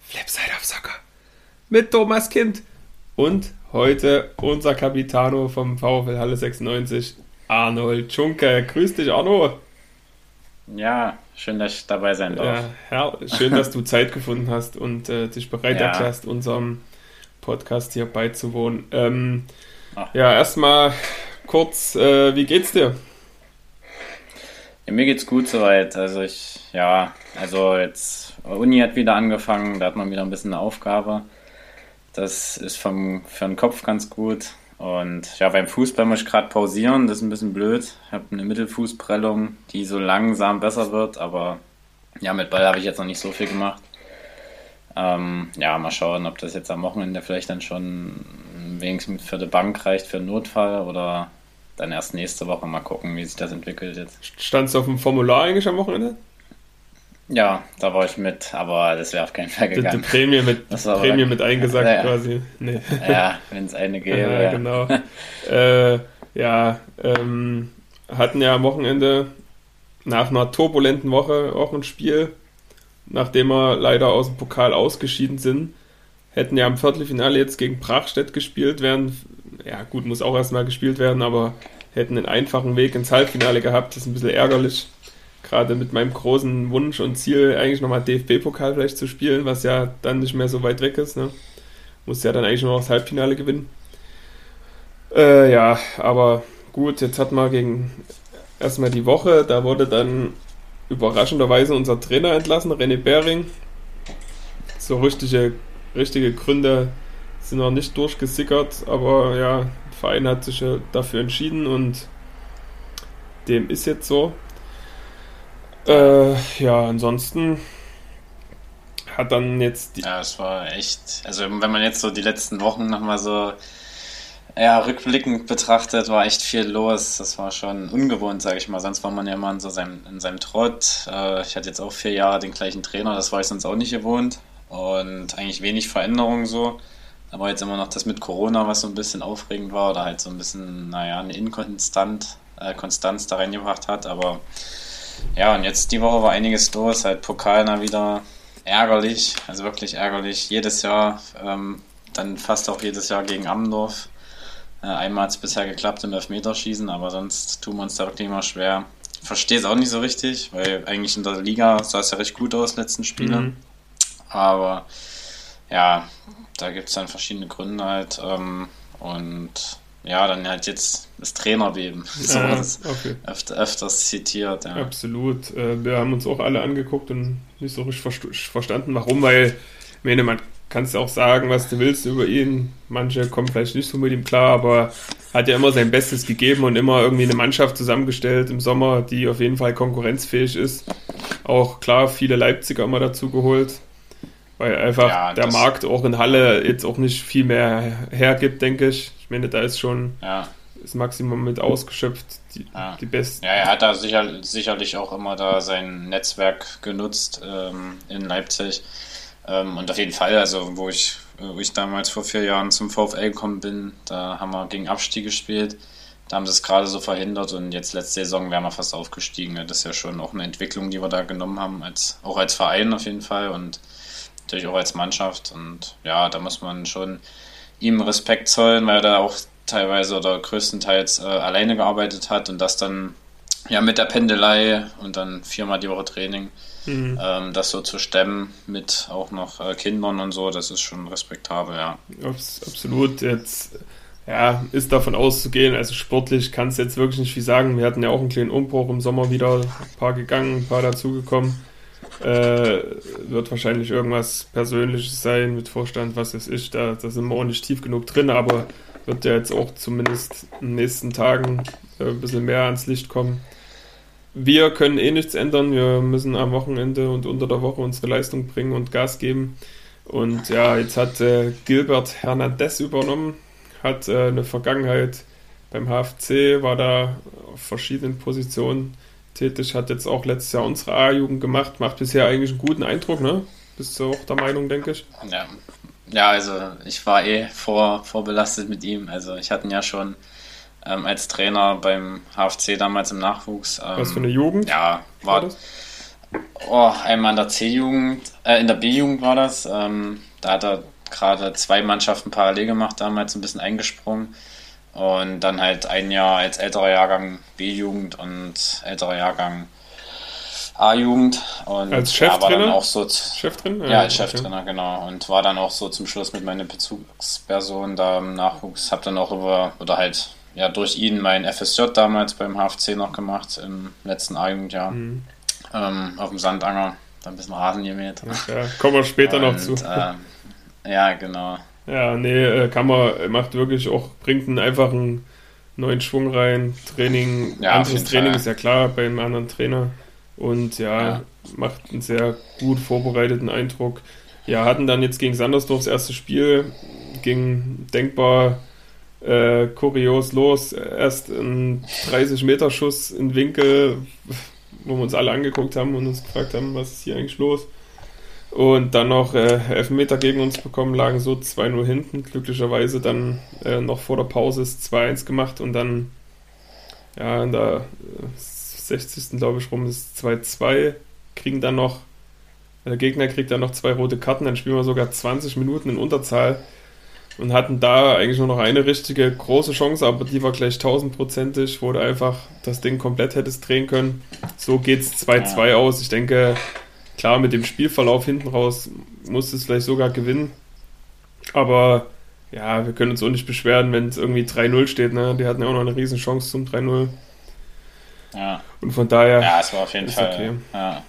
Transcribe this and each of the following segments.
Flipside of Soccer mit Thomas Kind und heute unser Capitano vom VfL Halle 96, Arnold Schunke. Grüß dich, Arno. Ja, schön, dass ich dabei sein darf. Ja, Herr, schön, dass du Zeit gefunden hast und äh, dich bereit ja. erklärst, unserem Podcast hier beizuwohnen. Ähm, ja, erstmal kurz, äh, wie geht's dir? Ja, mir geht's gut soweit. Also ich, ja, also jetzt Uni hat wieder angefangen, da hat man wieder ein bisschen eine Aufgabe. Das ist vom, für den Kopf ganz gut. Und ja, beim Fußball muss ich gerade pausieren, das ist ein bisschen blöd. Ich habe eine Mittelfußprellung, die so langsam besser wird, aber ja, mit Ball habe ich jetzt noch nicht so viel gemacht. Ähm, ja, mal schauen, ob das jetzt am Wochenende vielleicht dann schon wenigstens für die Bank reicht für einen Notfall oder dann erst nächste Woche mal gucken, wie sich das entwickelt jetzt. Standst du auf dem Formular eigentlich am Wochenende? Ja, da war ich mit, aber das wäre auf keinen Fall gegangen. Die, die Prämie mit, Prämie mit eingesagt ja, quasi. Nee. Ja, wenn es eine gäbe. ja, ja. genau. äh, ja, ähm, hatten ja am Wochenende nach einer turbulenten Woche auch ein Spiel, nachdem wir leider aus dem Pokal ausgeschieden sind. Hätten ja im Viertelfinale jetzt gegen Brachstedt gespielt werden. Ja, gut, muss auch erstmal gespielt werden, aber hätten einen einfachen Weg ins Halbfinale gehabt. Das ist ein bisschen ärgerlich gerade mit meinem großen Wunsch und Ziel, eigentlich nochmal DFB-Pokal vielleicht zu spielen, was ja dann nicht mehr so weit weg ist. Ne? Muss ja dann eigentlich nur noch das Halbfinale gewinnen. Äh, ja, aber gut, jetzt hat man gegen erstmal die Woche, da wurde dann überraschenderweise unser Trainer entlassen, René Bering. So richtige, richtige Gründe sind noch nicht durchgesickert, aber ja, der Verein hat sich dafür entschieden und dem ist jetzt so. Äh, ja, ansonsten hat dann jetzt die. Ja, es war echt. Also, wenn man jetzt so die letzten Wochen nochmal so ja, rückblickend betrachtet, war echt viel los. Das war schon ungewohnt, sage ich mal. Sonst war man ja immer in, so seinem, in seinem Trott. Äh, ich hatte jetzt auch vier Jahre den gleichen Trainer, das war ich sonst auch nicht gewohnt. Und eigentlich wenig Veränderung so. Aber jetzt immer noch das mit Corona, was so ein bisschen aufregend war oder halt so ein bisschen, naja, eine Inkonstant, äh, Konstanz da reingebracht hat. Aber ja, und jetzt die Woche war einiges los, halt Pokalner wieder ärgerlich, also wirklich ärgerlich. Jedes Jahr, ähm, dann fast auch jedes Jahr gegen Amdorf. Äh, einmal hat es bisher geklappt im Elfmeterschießen, aber sonst tun wir uns da wirklich immer schwer. Verstehe es auch nicht so richtig, weil eigentlich in der Liga sah es ja recht gut aus, letzten Spiele. Mhm. Aber ja, da gibt es dann verschiedene Gründe halt. Ähm, und ja, dann halt jetzt das Trainerbeben. So ja, okay. öfter, öfters zitiert. Ja. Absolut. Äh, wir haben uns auch alle angeguckt und nicht so richtig verstanden, warum, weil, ich meine, man kann es auch sagen, was du willst über ihn. Manche kommen vielleicht nicht so mit ihm klar, aber hat ja immer sein Bestes gegeben und immer irgendwie eine Mannschaft zusammengestellt im Sommer, die auf jeden Fall konkurrenzfähig ist. Auch klar, viele Leipziger immer dazu geholt, weil einfach ja, der Markt auch in Halle jetzt auch nicht viel mehr hergibt, denke ich. Ich meine, da ist schon ja. das Maximum mit ausgeschöpft, die, ja. die besten. Ja, er hat da sicher, sicherlich auch immer da sein Netzwerk genutzt ähm, in Leipzig. Ähm, und auf jeden Fall, also wo ich, wo ich damals vor vier Jahren zum VfL gekommen bin, da haben wir gegen Abstieg gespielt. Da haben sie es gerade so verhindert und jetzt letzte Saison wären wir fast aufgestiegen. Das ist ja schon auch eine Entwicklung, die wir da genommen haben, als, auch als Verein auf jeden Fall und natürlich auch als Mannschaft. Und ja, da muss man schon ihm Respekt zollen, weil er da auch teilweise oder größtenteils äh, alleine gearbeitet hat und das dann ja mit der Pendelei und dann viermal die Woche Training, mhm. ähm, das so zu stemmen mit auch noch äh, Kindern und so, das ist schon respektabel, ja. absolut. Jetzt ja, ist davon auszugehen, also sportlich kann es jetzt wirklich nicht viel sagen. Wir hatten ja auch einen kleinen Umbruch im Sommer wieder, ein paar gegangen, ein paar dazugekommen. Äh, wird wahrscheinlich irgendwas Persönliches sein mit Vorstand, was weiß ich. Da, da sind wir auch nicht tief genug drin, aber wird ja jetzt auch zumindest in den nächsten Tagen äh, ein bisschen mehr ans Licht kommen. Wir können eh nichts ändern. Wir müssen am Wochenende und unter der Woche unsere Leistung bringen und Gas geben. Und ja, jetzt hat äh, Gilbert Hernandez übernommen, hat äh, eine Vergangenheit beim HFC, war da auf verschiedenen Positionen tätig, hat jetzt auch letztes Jahr unsere A-Jugend gemacht, macht bisher eigentlich einen guten Eindruck, ne? Bist du auch der Meinung, denke ich? Ja. ja, also ich war eh vor, vorbelastet mit ihm. Also ich hatte ihn ja schon ähm, als Trainer beim HFC damals im Nachwuchs. Ähm, Was für eine Jugend? Ja, war, war das? Oh, einmal in der C-Jugend, äh, in der B-Jugend war das. Ähm, da hat er gerade zwei Mannschaften parallel gemacht, damals ein bisschen eingesprungen. Und dann halt ein Jahr als älterer Jahrgang B-Jugend und älterer Jahrgang A-Jugend. Und als Cheftrainer? Ja, war dann auch so Cheftrainer? Ja, als Cheftrainer, okay. genau. Und war dann auch so zum Schluss mit meiner Bezugsperson da im Nachwuchs. Hab dann auch über, oder halt ja durch ihn mein FSJ damals beim HFC noch gemacht im letzten A-Jugendjahr. Mhm. Ähm, auf dem Sandanger, da ein bisschen Rasen gemäht. Ja, kommen wir später Und, noch zu. Äh, ja, genau. Ja, nee, äh, man, macht wirklich auch, bringt einen einfachen neuen Schwung rein. Training, ja, anderes Training ist ja klar bei einem anderen Trainer. Und ja, ja, macht einen sehr gut vorbereiteten Eindruck. Ja, hatten dann jetzt gegen Sandersdorf das erste Spiel, ging denkbar äh, kurios los. Erst ein 30-Meter-Schuss in Winkel, wo wir uns alle angeguckt haben und uns gefragt haben, was ist hier eigentlich los? Und dann noch äh, Elfmeter gegen uns bekommen, lagen so 2-0 hinten. Glücklicherweise dann äh, noch vor der Pause ist 2-1 gemacht und dann ja, in der 60. Äh, glaube ich rum ist 2-2. Kriegen dann noch, der Gegner kriegt dann noch zwei rote Karten, dann spielen wir sogar 20 Minuten in Unterzahl und hatten da eigentlich nur noch eine richtige große Chance, aber die war gleich tausendprozentig, wo du einfach das Ding komplett hättest drehen können. So geht es 2-2 aus. Ich denke, klar, mit dem Spielverlauf hinten raus musst es vielleicht sogar gewinnen. Aber ja, wir können uns auch nicht beschweren, wenn es irgendwie 3-0 steht. Ne? Die hatten ja auch noch eine riesen Chance zum 3-0. Ja. Und von daher. Ja, es war auf jeden Fall okay. ja,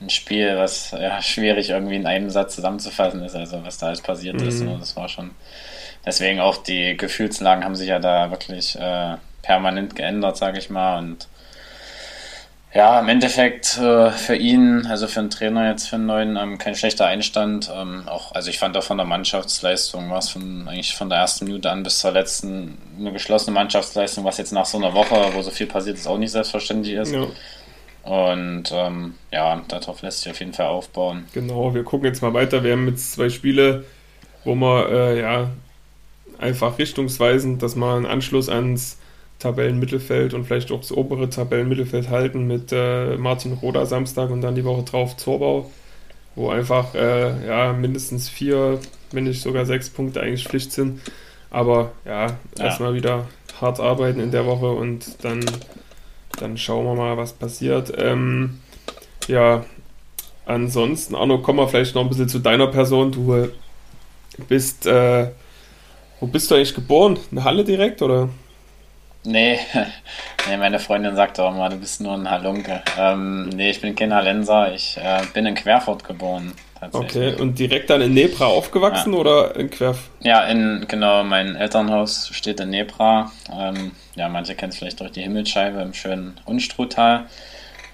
ein Spiel, was ja, schwierig irgendwie in einem Satz zusammenzufassen ist, also was da alles passiert mhm. ist. Ne? Das war schon. Deswegen auch die Gefühlslagen haben sich ja da wirklich äh, permanent geändert, sage ich mal. Und ja, im Endeffekt äh, für ihn, also für einen Trainer jetzt für einen neuen, ähm, kein schlechter Einstand. Ähm, auch, also ich fand auch von der Mannschaftsleistung war es von eigentlich von der ersten Minute an bis zur letzten eine geschlossene Mannschaftsleistung, was jetzt nach so einer Woche, wo so viel passiert ist, auch nicht selbstverständlich ist. Ja. Und ähm, ja, darauf lässt sich auf jeden Fall aufbauen. Genau, wir gucken jetzt mal weiter. Wir haben jetzt zwei Spiele, wo wir äh, ja einfach richtungsweisend, dass man einen Anschluss ans Tabellenmittelfeld und vielleicht auch das obere Tabellenmittelfeld halten mit äh, Martin Roda Samstag und dann die Woche drauf Zorbau, wo einfach äh, ja, mindestens vier, wenn nicht sogar sechs Punkte eigentlich Pflicht sind. Aber ja, ja. erstmal wieder hart arbeiten in der Woche und dann, dann schauen wir mal, was passiert. Ähm, ja, ansonsten, Arno, kommen wir vielleicht noch ein bisschen zu deiner Person. Du bist, äh, wo bist du eigentlich geboren? In Halle direkt oder? Nee, nee, meine Freundin sagt auch immer, du bist nur ein Halunke. Ähm, nee, ich bin kein Hallenser, ich äh, bin in Querfurt geboren. Okay, und direkt dann in Nebra aufgewachsen ja. oder in Querf? Ja, in, genau, mein Elternhaus steht in Nebra. Ähm, ja, manche kennen es vielleicht durch die Himmelsscheibe im schönen Unstruttal.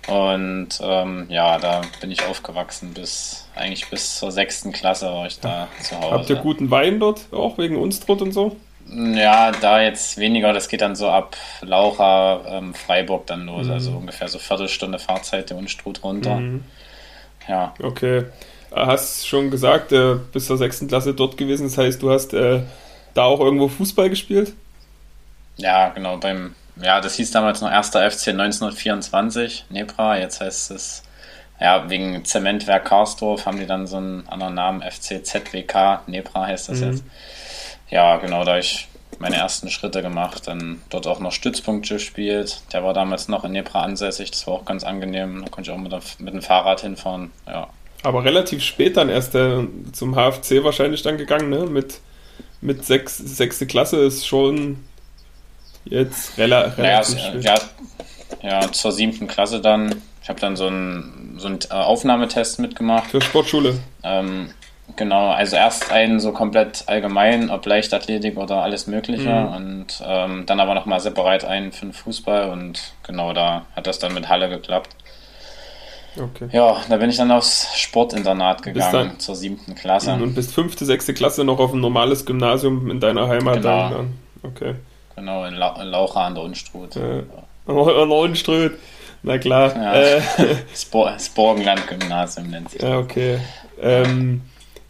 Und ähm, ja, da bin ich aufgewachsen bis eigentlich bis zur sechsten Klasse war ich da zu Hause. Habt ihr guten Wein dort, auch wegen Unstrut und so? Ja, da jetzt weniger, das geht dann so ab Laucha, ähm, Freiburg dann los, also mhm. also ungefähr so Viertelstunde Fahrzeit der Unstrut runter. Mhm. Ja. Okay. Hast schon gesagt, äh, bis zur sechsten Klasse dort gewesen, das heißt, du hast äh, da auch irgendwo Fußball gespielt? Ja, genau, beim, ja, das hieß damals noch 1. FC 1924, Nebra, jetzt heißt es, ja, wegen Zementwerk Karsdorf haben die dann so einen anderen Namen, FC ZWK, Nebra heißt das mhm. jetzt ja, genau, da ich meine ersten Schritte gemacht, dann dort auch noch Stützpunkt gespielt. Der war damals noch in Nebra ansässig, das war auch ganz angenehm. Da konnte ich auch mit, mit dem Fahrrad hinfahren, ja. Aber relativ spät dann erst äh, zum HFC wahrscheinlich dann gegangen, ne? Mit, mit sechs, sechste Klasse ist schon jetzt rela relativ naja, spät. Ja, ja, zur siebten Klasse dann. Ich habe dann so einen, so einen Aufnahmetest mitgemacht. Für Sportschule? Ähm, Genau, also erst einen so komplett allgemein, ob Leichtathletik oder alles Mögliche mhm. und ähm, dann aber nochmal separat einen für den Fußball und genau da hat das dann mit Halle geklappt. Okay. Ja, da bin ich dann aufs Sportinternat gegangen dann, zur siebten Klasse. Und bist fünfte, sechste Klasse noch auf ein normales Gymnasium in deiner Heimat genau. dann. Okay. Genau, in, La in Laucha an der Unstrut. Äh, an der Unstrut, na klar. Ja. Äh. Sporgenland-Gymnasium nennt sich Ja, okay. Ähm,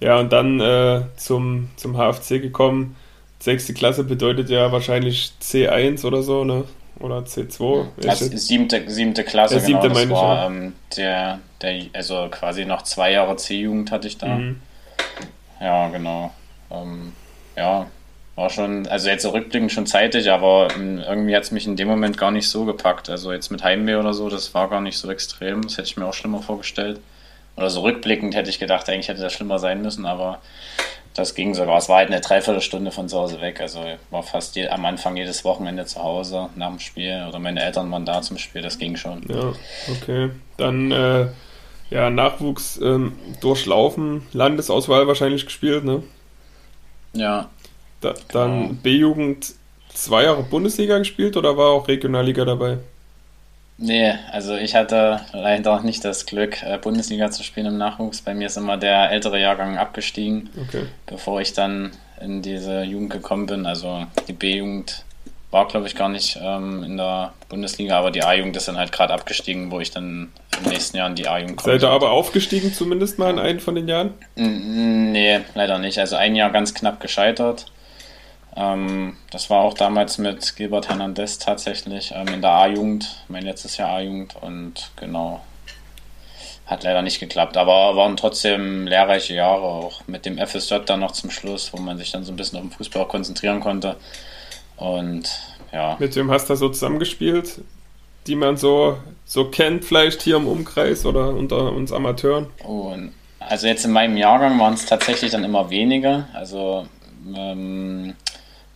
ja, und dann äh, zum, zum HFC gekommen. sechste Klasse bedeutet ja wahrscheinlich C1 oder so, ne? Oder C2. Also siebte, siebte Klasse, ja, siebte genau. Das war ähm, der, der, also quasi noch zwei Jahre C-Jugend hatte ich da. Mhm. Ja, genau. Ähm, ja, war schon, also jetzt rückblickend schon zeitig, aber ähm, irgendwie hat es mich in dem Moment gar nicht so gepackt. Also jetzt mit Heimweh oder so, das war gar nicht so extrem. Das hätte ich mir auch schlimmer vorgestellt. Oder so rückblickend hätte ich gedacht, eigentlich hätte das schlimmer sein müssen, aber das ging sogar. Es war halt eine Dreiviertelstunde von zu Hause weg. Also war fast je, am Anfang jedes Wochenende zu Hause nach dem Spiel oder meine Eltern waren da zum Spiel. Das ging schon. Ja, okay. Dann äh, ja, Nachwuchs ähm, durchlaufen, Landesauswahl wahrscheinlich gespielt, ne? Ja, Da, dann B-Jugend zwei Jahre Bundesliga gespielt oder war auch Regionalliga dabei? Nee, also ich hatte leider nicht das Glück, äh, Bundesliga zu spielen im Nachwuchs. Bei mir ist immer der ältere Jahrgang abgestiegen, Okay. bevor ich dann in diese Jugend gekommen bin. Also die B-Jugend war, glaube ich, gar nicht ähm, in der Bundesliga, aber die A-Jugend ist dann halt gerade abgestiegen, wo ich dann im nächsten Jahr in die A-Jugend komme. Seid ihr aber aufgestiegen zumindest mal in einem von den Jahren? Nee, leider nicht. Also ein Jahr ganz knapp gescheitert. Ähm, das war auch damals mit Gilbert Hernandez tatsächlich ähm, in der A-Jugend, mein letztes Jahr A-Jugend und genau. Hat leider nicht geklappt, aber waren trotzdem lehrreiche Jahre, auch mit dem FSJ dann noch zum Schluss, wo man sich dann so ein bisschen auf den Fußball konzentrieren konnte. Und ja, Mit wem hast du da so zusammengespielt, die man so, so kennt, vielleicht hier im Umkreis oder unter uns Amateuren? Und also jetzt in meinem Jahrgang waren es tatsächlich dann immer weniger. Also ähm,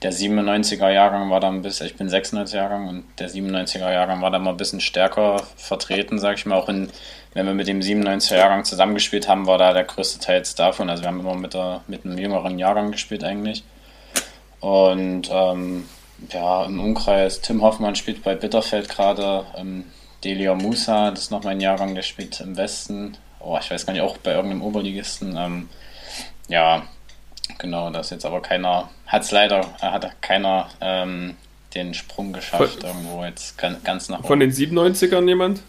der 97er Jahrgang war da ein bisschen, ich bin 96 Jahrgang und der 97er Jahrgang war da mal ein bisschen stärker vertreten, sag ich mal. Auch in, wenn wir mit dem 97er Jahrgang zusammengespielt haben, war da der größte Teil jetzt davon. Also wir haben immer mit, der, mit einem jüngeren Jahrgang gespielt eigentlich. Und ähm, ja, im Umkreis, Tim Hoffmann spielt bei Bitterfeld gerade, ähm, Delia Musa, das ist noch mein Jahrgang, der spielt im Westen. Oh, ich weiß gar nicht, auch bei irgendeinem Oberligisten. Ähm, ja, genau, das ist jetzt aber keiner, hat es leider, äh, hat keiner ähm, den Sprung geschafft, Von- irgendwo jetzt ganz, ganz nach Von den 97ern jemand?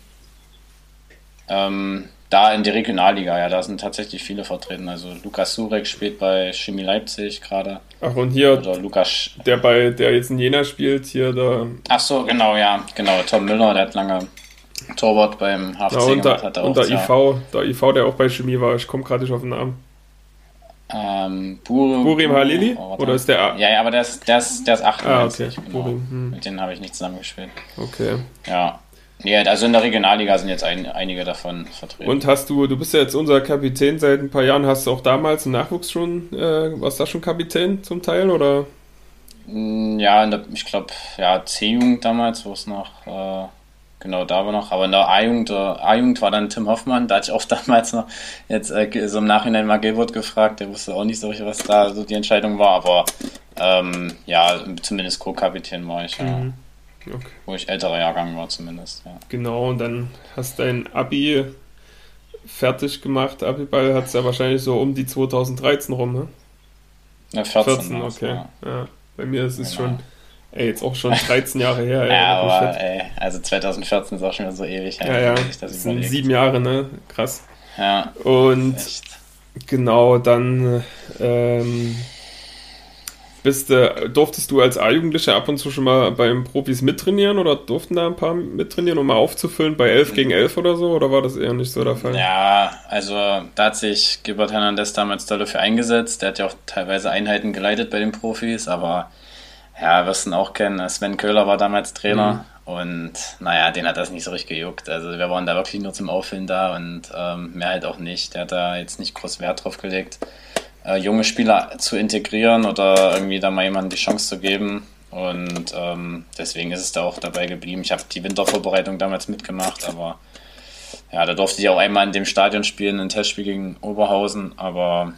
Ähm, da in die Regionalliga, ja, da sind tatsächlich viele vertreten. Also Lukas Surek spielt bei Chemie Leipzig gerade. Ach, und hier, Oder Lukas. der bei, der jetzt in Jena spielt, hier der, Ach so, genau, ja, genau. Tom Müller, der hat lange Torwart beim HFC ja, und gemacht, der, hat er und auch der ja, IV, der IV, der auch bei Chemie war, ich komme gerade nicht auf den Namen. Ähm, Bur Burim Halili? Oh. Oder ist der A- Ja, ja, aber der ist, der ist, der ist 98. Ah, okay. Genau. Burim, hm. Mit denen habe ich nicht zusammengespielt. Okay. Ja. Ja, also in der Regionalliga sind jetzt ein, einige davon vertreten. Und hast du, du bist ja jetzt unser Kapitän seit ein paar Jahren, hast du auch damals im Nachwuchs schon, äh, warst du da schon Kapitän zum Teil oder? Mm, Ja, der, ich glaube, ja, C-Jugend damals, wo es noch, äh, genau da war noch, aber in der A-Jugend, der A-Jugend war dann Tim Hoffmann, da hatte ich auch damals noch jetzt äh, so im Nachhinein mal Gilbert gefragt, der wusste auch nicht so richtig, was da so die Entscheidung war, aber ähm, ja, zumindest Co-Kapitän war ich, ja, Mhm. Okay. wo ich älterer Jahrgang war zumindest, ja. Genau, und dann hast dein Abi fertig gemacht. Abiball hat es ja wahrscheinlich so um die 2013 rum, ne? Ja, 14, 14, war's, okay. Ja. Ja. Bei mir ist es Genau. schon, ey, jetzt auch schon 13 Jahre her. Ey, Ja, aber ey, also 2014 ist auch schon wieder so ewig, ja, ja, das sind überlegt. sieben Jahre, ne? Krass. Ja, Und genau, dann ähm, bist du, durftest du als A-Jugendlicher ab und zu schon mal beim Profis mittrainieren oder durften da ein paar mittrainieren, um mal aufzufüllen bei 11 gegen 11 oder so? Oder war das eher nicht so der Fall? Ja, also da hat sich Gilbert Hernandez damals dafür eingesetzt. Der hat ja auch teilweise Einheiten geleitet bei den Profis, aber ja, wirst du ihn auch kennen. Sven Köhler war damals Trainer und naja, den hat das nicht so richtig gejuckt. Also wir waren da wirklich nur zum Auffüllen da und ähm, mehr halt auch nicht. Der hat da jetzt nicht groß Wert drauf gelegt, äh, junge Spieler zu integrieren oder irgendwie da mal jemandem die Chance zu geben. Und ähm, deswegen ist es da auch dabei geblieben. Ich habe die Wintervorbereitung damals mitgemacht, aber ja, da durfte ich auch einmal in dem Stadion spielen, ein Testspiel gegen Oberhausen, aber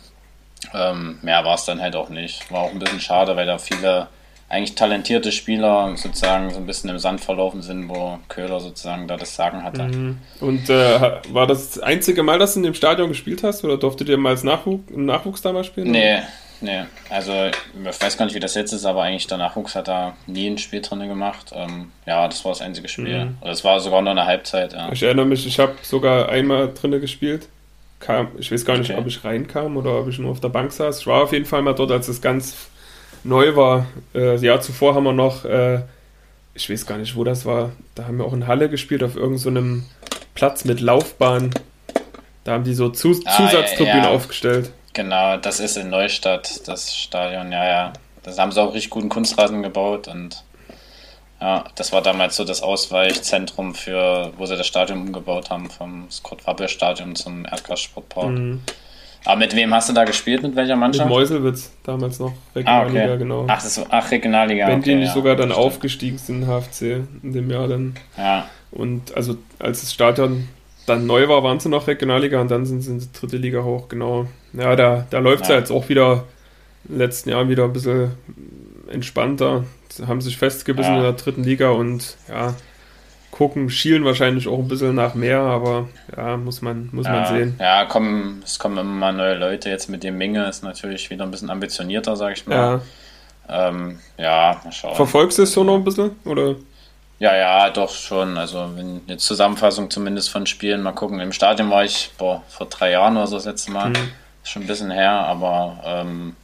ähm, mehr war es dann halt auch nicht. War auch ein bisschen schade, weil da viele eigentlich talentierte Spieler sozusagen so ein bisschen im Sand verlaufen sind, wo Köhler sozusagen da das Sagen hatte. Mhm. Und äh, war das das einzige Mal, dass du in dem Stadion gespielt hast? Oder durftet ihr mal als Nachwuchs, im Nachwuchs damals spielen? Nee, nee. Also ich weiß gar nicht, wie das jetzt ist, aber eigentlich der Nachwuchs hat da nie ein Spiel drin gemacht. Ähm, ja, das war das einzige Spiel. Mhm. Es war sogar nur eine Halbzeit, ja. Ich erinnere mich, ich habe sogar einmal drinne gespielt. Kam, ich weiß gar nicht, Okay. ob ich reinkam oder ob ich nur auf der Bank saß. Ich war auf jeden Fall mal dort, als es ganz neu war. Äh, Jahr zuvor haben wir noch, äh, ich weiß gar nicht, wo das war, da haben wir auch in Halle gespielt, auf irgendeinem so Platz mit Laufbahn. Da haben die so Zus ah, Zusatzturbinen ja, ja. aufgestellt. Genau, das ist in Neustadt, das Stadion, ja, ja. Das haben sie auch richtig guten Kunstrasen gebaut und ja, das war damals so das Ausweichzentrum für, wo sie das Stadion umgebaut haben, vom Scott-Wappel-Stadion zum Erdgas-Sportpark. Mhm. Aber mit wem hast du da gespielt? Mit welcher Mannschaft? Mit Meuselwitz, damals noch. Regionalliga, ah, okay. genau. Ach, das, ach Regionalliga. Wenn okay, die nicht ja, sogar dann stimmt. aufgestiegen sind, HFC, in dem Jahr dann. Ja. Und also, als das Stadion dann neu war, waren sie noch Regionalliga und dann sind sie in die dritte Liga hoch, genau. Ja, da, da läuft es ja. ja jetzt auch wieder in den letzten Jahren wieder ein bisschen entspannter. Sie haben sich festgebissen ja. in der dritten Liga und ja, gucken, schielen wahrscheinlich auch ein bisschen nach mehr, aber ja, muss man, muss ja, man sehen. Ja, kommen, es kommen immer mal neue Leute. Jetzt mit dem Menge ist natürlich wieder ein bisschen ambitionierter, sag ich mal. Ja, ähm, ja mal schauen. Verfolgst du es so noch ein bisschen? Oder? Ja, ja, doch schon. Also wenn eine Zusammenfassung zumindest von Spielen, mal gucken. Im Stadion war ich boah, vor drei Jahren oder so das letzte Mal. Mhm. Schon ein bisschen her, aber ähm,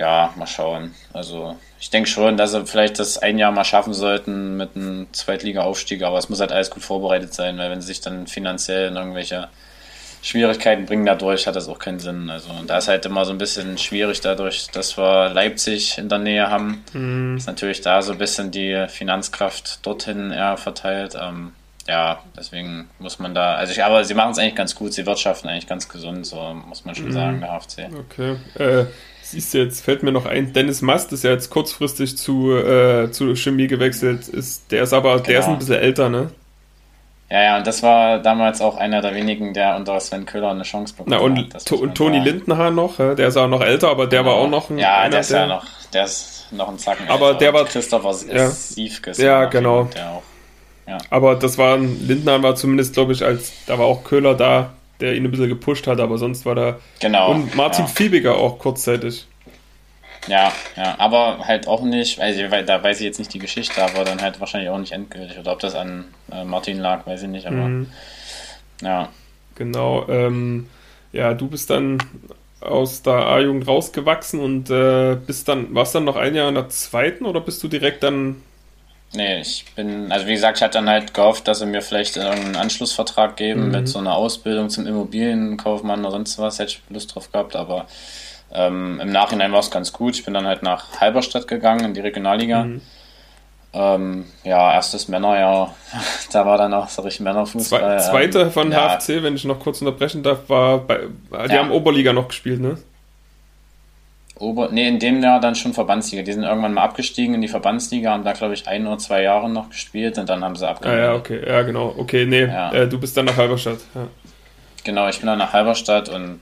ja, mal schauen. Also ich denke schon, dass sie vielleicht das ein Jahr mal schaffen sollten mit einem Zweitliga-Aufstieg, aber es muss halt alles gut vorbereitet sein, weil wenn sie sich dann finanziell in irgendwelche Schwierigkeiten bringen dadurch, hat das auch keinen Sinn. Also da ist halt immer so ein bisschen schwierig dadurch, dass wir Leipzig in der Nähe haben. Mhm. Ist natürlich da so ein bisschen die Finanzkraft dorthin eher verteilt. Ähm, ja, deswegen muss man da, also ich, aber sie machen es eigentlich ganz gut, sie wirtschaften eigentlich ganz gesund, so muss man schon mhm. sagen, der HFC. Okay. Äh, siehst du, jetzt fällt mir noch ein, Dennis Mast ist ja jetzt kurzfristig zu, äh, zu Chemie gewechselt, ist, der ist aber, genau. der ist ein genau. bisschen älter, ne? Ja, ja, und das war damals auch einer der wenigen, der unter Sven Köhler eine Chance bekommen Na, und hat. To Toni Lindenhahn noch, der ist auch noch älter, aber der genau. war auch noch ein. Ja, einer, der ist ja noch, der ist noch ein Zacken Aber älter. der war. Christopher ja, Siefkes. Ja, genau. Auch, ja. Aber das war, Lindenhahn war zumindest, glaube ich, als, da war auch Köhler da, der ihn ein bisschen gepusht hat, aber sonst war da. Genau. Und Martin ja. Fiebiger auch kurzzeitig. Ja, ja, aber halt auch nicht, weil, weil da weiß ich jetzt nicht die Geschichte, aber dann halt wahrscheinlich auch nicht endgültig. Oder ob das an äh, Martin lag, weiß ich nicht, aber mhm. ja. Genau, ähm, ja, du bist dann aus der A-Jugend rausgewachsen und äh, bist dann, warst dann noch ein Jahr in der zweiten oder bist du direkt dann Nee, ich bin, also wie gesagt, ich hatte dann halt gehofft, dass sie mir vielleicht einen Anschlussvertrag geben mhm. mit so einer Ausbildung zum Immobilienkaufmann oder sonst was, hätte ich Lust drauf gehabt, aber ähm, Im Nachhinein war es ganz gut. Ich bin dann halt nach Halberstadt gegangen in die Regionalliga. Mhm. Ähm, ja, erstes Männerjahr, da war dann auch so richtig Männerfußball. Zwei, zweite ähm, von ja. HFC, wenn ich noch kurz unterbrechen darf, war bei, die ja. haben Oberliga noch gespielt, ne? Ober, nee, in dem Jahr dann schon Verbandsliga. Die sind irgendwann mal abgestiegen in die Verbandsliga, haben da, glaube ich, ein oder zwei Jahre noch gespielt und dann haben sie abgemeldet. Ah, ja, okay, ja, genau. Okay, nee, ja. Äh, du bist dann nach Halberstadt. Ja. Genau, ich bin dann nach Halberstadt und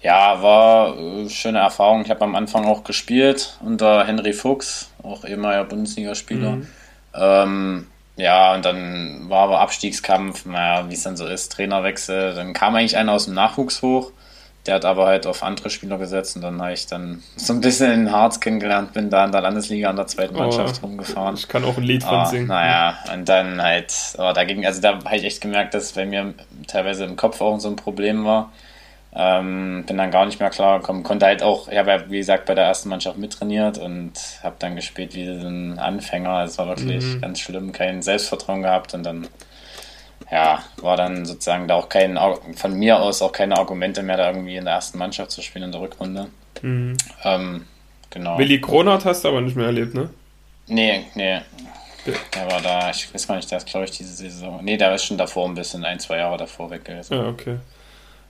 ja, war äh, schöne Erfahrung. Ich habe am Anfang auch gespielt unter Henry Fuchs, auch ehemaliger Bundesligaspieler. Mhm. Ähm, ja, und dann war aber Abstiegskampf, naja, wie es dann so ist, Trainerwechsel. Dann kam eigentlich einer aus dem Nachwuchs hoch, der hat aber halt auf andere Spieler gesetzt und dann habe ich dann so ein bisschen in Harz kennengelernt, bin da in der Landesliga an der zweiten oh, Mannschaft oh, rumgefahren. Ich kann auch ein Lied von oh, singen. Naja, und dann halt, oh, da ging, also da habe ich echt gemerkt, dass bei mir teilweise im Kopf auch so ein Problem war ähm, bin dann gar nicht mehr klar gekommen. Konnte halt auch, ich habe ja wie gesagt bei der ersten Mannschaft mittrainiert und habe dann gespielt wie ein Anfänger. Es war wirklich mhm. ganz schlimm, kein Selbstvertrauen gehabt und dann ja, war dann sozusagen da auch kein, von mir aus auch keine Argumente mehr, da irgendwie in der ersten Mannschaft zu spielen in der Rückrunde. Mhm. Ähm, genau. Willi Kronert hast du aber nicht mehr erlebt, ne? Nee, nee. Der war da, ich weiß gar nicht, der ist glaube ich diese Saison. Nee, der ist schon davor ein bisschen, ein, zwei Jahre davor weg gewesen. Ja, okay.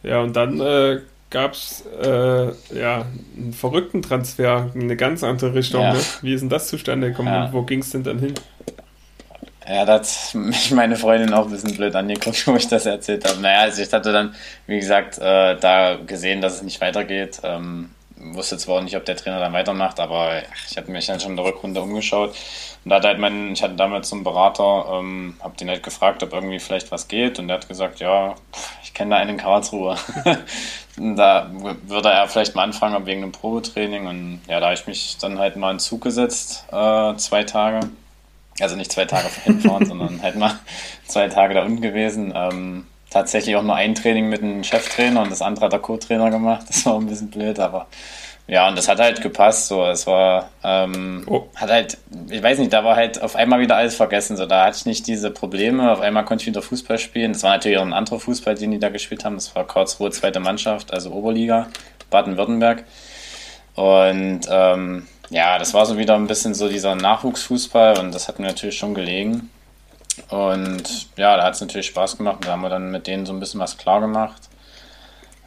Ja, und dann äh, gab es äh, ja, einen verrückten Transfer in eine ganz andere Richtung. Ja. Ne? Wie ist denn das zustande gekommen ja. und wo ging es denn dann hin? Ja, da hat mich meine Freundin auch ein bisschen blöd angeguckt, wo ich das erzählt habe. Naja, also ich hatte dann, wie gesagt, äh, da gesehen, dass es nicht weitergeht. Ähm, wusste zwar auch nicht, ob der Trainer dann weitermacht, aber ich hatte mich dann schon in der Rückrunde umgeschaut. Und da hat halt mein, ich hatte damals so einen Berater, ähm, hab den halt gefragt, ob irgendwie vielleicht was geht. Und der hat gesagt, ja, ich kenne da einen in Karlsruhe. da würde er vielleicht mal anfangen wegen einem Probetraining. Und ja, da habe ich mich dann halt mal in Zug gesetzt, äh, zwei Tage. Also nicht zwei Tage hinfahren, sondern halt mal zwei Tage da unten gewesen. Ähm, tatsächlich auch nur ein Training mit einem Cheftrainer und das andere hat der Co-Trainer gemacht. Das war ein bisschen blöd, aber Ja, und das hat halt gepasst. So, es war, ähm, oh. hat halt, ich weiß nicht, da war halt auf einmal wieder alles vergessen. So, da hatte ich nicht diese Probleme. Auf einmal konnte ich wieder Fußball spielen. Das war natürlich auch ein anderer Fußball, den die da gespielt haben. Das war Karlsruhe zweite Mannschaft, also Oberliga, Baden-Württemberg. Und ähm, ja, das war so wieder ein bisschen so dieser Nachwuchsfußball und das hat mir natürlich schon gelegen. Und ja, da hat es natürlich Spaß gemacht. Da haben wir dann mit denen so ein bisschen was klar gemacht.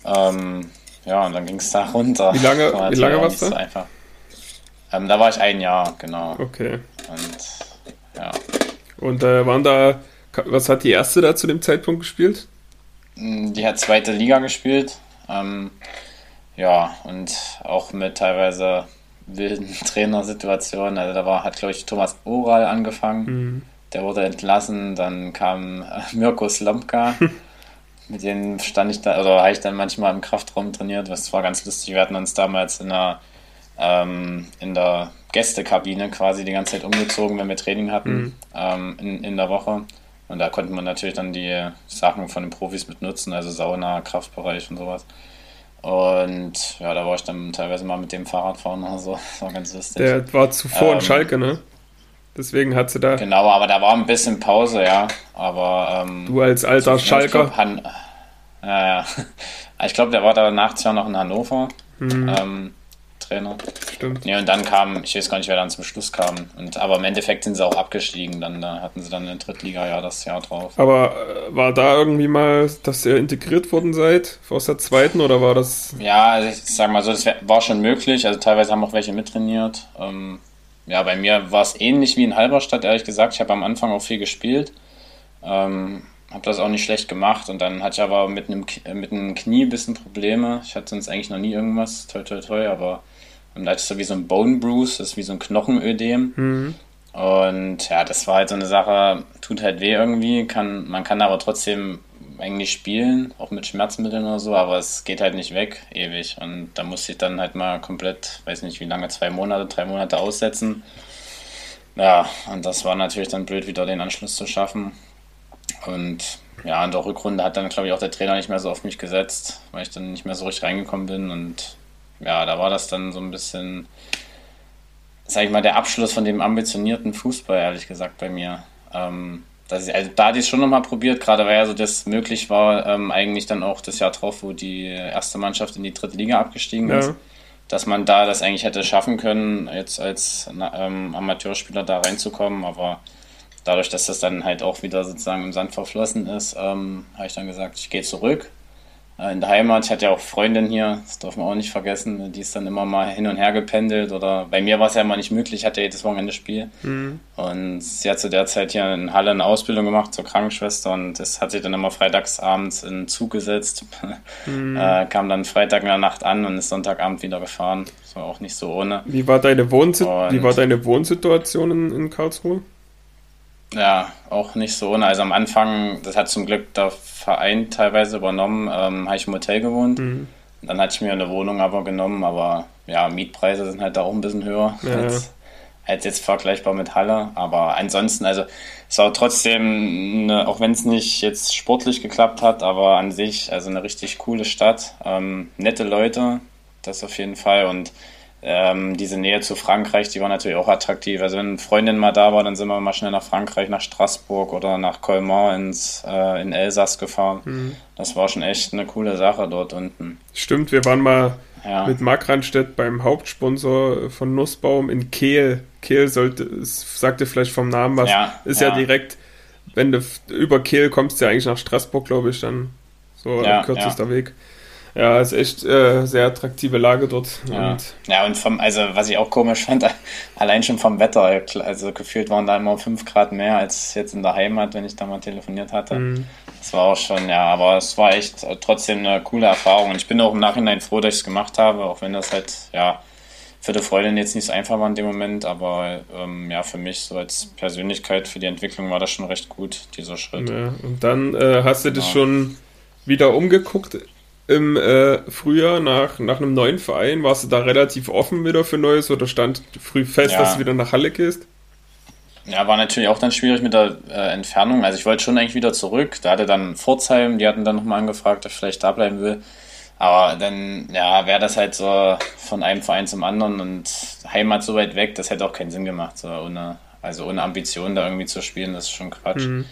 Ähm, ja, und dann ging es da runter. Wie lange, war wie lange warst du? So einfach. Ähm, da war ich ein Jahr, genau. Okay. Und ja. Und äh, waren da, was hat die erste da zu dem Zeitpunkt gespielt? Hm, die hat zweite Liga gespielt. Ähm, ja, und auch mit teilweise wilden Trainersituationen. Also da war, hat, glaube ich, Thomas Oral angefangen. Mhm. Der wurde entlassen. Dann kam äh, Mirko Slomka. Mit denen stand ich da, oder habe ich dann manchmal im Kraftraum trainiert. Das war ganz lustig. Wir hatten uns damals in der, ähm, in der Gästekabine quasi die ganze Zeit umgezogen, wenn wir Training hatten mhm. ähm, in, in der Woche. Und da konnte man natürlich dann die Sachen von den Profis mit nutzen, also Sauna, Kraftbereich und sowas. Und ja, da war ich dann teilweise mal mit dem Fahrrad fahren oder so. Das war ganz lustig. Der war zuvor ähm, in Schalke, ne? Deswegen hat sie da. Genau, aber da war ein bisschen Pause, ja. Aber. Ähm, du als alter so, Schalker. Ich glaub, Han, ja, ja. Ich glaube, der war da nachts ja noch in Hannover. Mhm. Ähm, Trainer. Stimmt. Nee, und dann kam, ich weiß gar nicht, wer dann zum Schluss kam. Und, aber im Endeffekt sind sie auch abgestiegen. Dann da hatten sie dann in Drittliga ja das Jahr drauf. Aber äh, war da irgendwie mal, dass ihr integriert worden seid aus der zweiten oder war das? Ja, also ich sag mal so, das war schon möglich. Also teilweise haben auch welche mittrainiert. Ähm, ja, bei mir war es ähnlich wie in Halberstadt, ehrlich gesagt. Ich habe am Anfang auch viel gespielt. Ähm, habe das auch nicht schlecht gemacht und dann hatte ich aber mit einem, mit einem Knie ein bisschen Probleme. Ich hatte sonst eigentlich noch nie irgendwas, toi toi toi, aber und da hatte ich so wie so ein Bone Bruise, das ist wie so ein Knochenödem. Mhm. Und ja, das war halt so eine Sache, tut halt weh irgendwie, kann, man kann aber trotzdem eigentlich spielen, auch mit Schmerzmitteln oder so, aber es geht halt nicht weg, ewig. Und da musste ich dann halt mal komplett, weiß nicht wie lange, zwei Monate, drei Monate aussetzen. Ja, und das war natürlich dann blöd, wieder den Anschluss zu schaffen. Und ja, in der Rückrunde hat dann, glaube ich, auch der Trainer nicht mehr so auf mich gesetzt, weil ich dann nicht mehr so richtig reingekommen bin. Und ja, da war das dann so ein bisschen, sag ich mal, der Abschluss von dem ambitionierten Fußball, ehrlich gesagt, bei mir. Ähm, ich, also da hatte ich es schon nochmal probiert, gerade weil ja so das möglich war, ähm, eigentlich dann auch das Jahr drauf, wo die erste Mannschaft in die dritte Liga abgestiegen ja. ist, dass man da das eigentlich hätte schaffen können, jetzt als ähm, Amateurspieler da reinzukommen, aber dadurch, dass das dann halt auch wieder sozusagen im Sand verflossen ist, ähm, habe ich dann gesagt, ich gehe zurück in der Heimat. Ich hatte ja auch Freundin hier, das darf man auch nicht vergessen. Die ist dann immer mal hin und her gependelt oder bei mir war es ja immer nicht möglich, ich hatte jedes Wochenende Spiel. Mhm. Und sie hat zu der Zeit hier in Halle eine Ausbildung gemacht zur Krankenschwester und das hat sie dann immer freitagsabends in den Zug gesetzt. Mhm. Äh, kam dann Freitag in der Nacht an und ist Sonntagabend wieder gefahren. Das war auch nicht so ohne. Wie war deine, Wohnsi Wie war deine Wohnsituation in, in Karlsruhe? Ja, auch nicht so ohne. Also am Anfang, das hat zum Glück der Verein teilweise übernommen, ähm, habe ich im Hotel gewohnt. Mhm. Dann hatte ich mir eine Wohnung aber genommen, aber ja, Mietpreise sind halt da auch ein bisschen höher ja. als, als, jetzt vergleichbar mit Halle. Aber ansonsten, also es war trotzdem, eine, auch wenn es nicht jetzt sportlich geklappt hat, aber an sich, also eine richtig coole Stadt. Ähm, nette Leute, das auf jeden Fall. Und ähm, diese Nähe zu Frankreich, die war natürlich auch attraktiv. Also wenn Freundin mal da war, dann sind wir mal schnell nach Frankreich, nach Straßburg oder nach Colmar ins, äh, in Elsass gefahren. Mhm. Das war schon echt eine coole Sache dort unten. Stimmt, wir waren mal ja. mit Mark Randstedt beim Hauptsponsor von Nussbaum in Kehl. Kehl sollte, sagte vielleicht vom Namen was, ja, ist ja. ja direkt, wenn du über Kehl kommst, ja eigentlich nach Straßburg, glaube ich, dann so ja, kürzester Weg. Ja, ist echt äh, sehr attraktive Lage dort. Ja. Und, ja, und vom, also was ich auch komisch fand, allein schon vom Wetter, also gefühlt waren da immer 5 Grad mehr als jetzt in der Heimat, wenn ich da mal telefoniert hatte. Mhm. Das war auch schon, ja, aber es war echt trotzdem eine coole Erfahrung. Und ich bin auch im Nachhinein froh, dass ich es gemacht habe, auch wenn das halt, ja, für die Freundin jetzt nicht so einfach war in dem Moment, aber ähm, ja, für mich so als Persönlichkeit, für die Entwicklung war das schon recht gut, dieser Schritt. Ja, und dann äh, hast du dich ja. schon wieder umgeguckt im äh, Frühjahr nach, nach einem neuen Verein? Warst du da relativ offen wieder für Neues oder stand früh fest, ja. dass du wieder nach Halle gehst? Ja, war natürlich auch dann schwierig mit der äh, Entfernung. Also ich wollte schon eigentlich wieder zurück. Da hatte dann Pforzheim, die hatten dann nochmal angefragt, ob ich vielleicht da bleiben will. Aber dann, ja, wäre das halt so von einem Verein zum anderen und Heimat so weit weg, das hätte auch keinen Sinn gemacht, so ohne, also ohne Ambition da irgendwie zu spielen, das ist schon Quatsch. Mhm.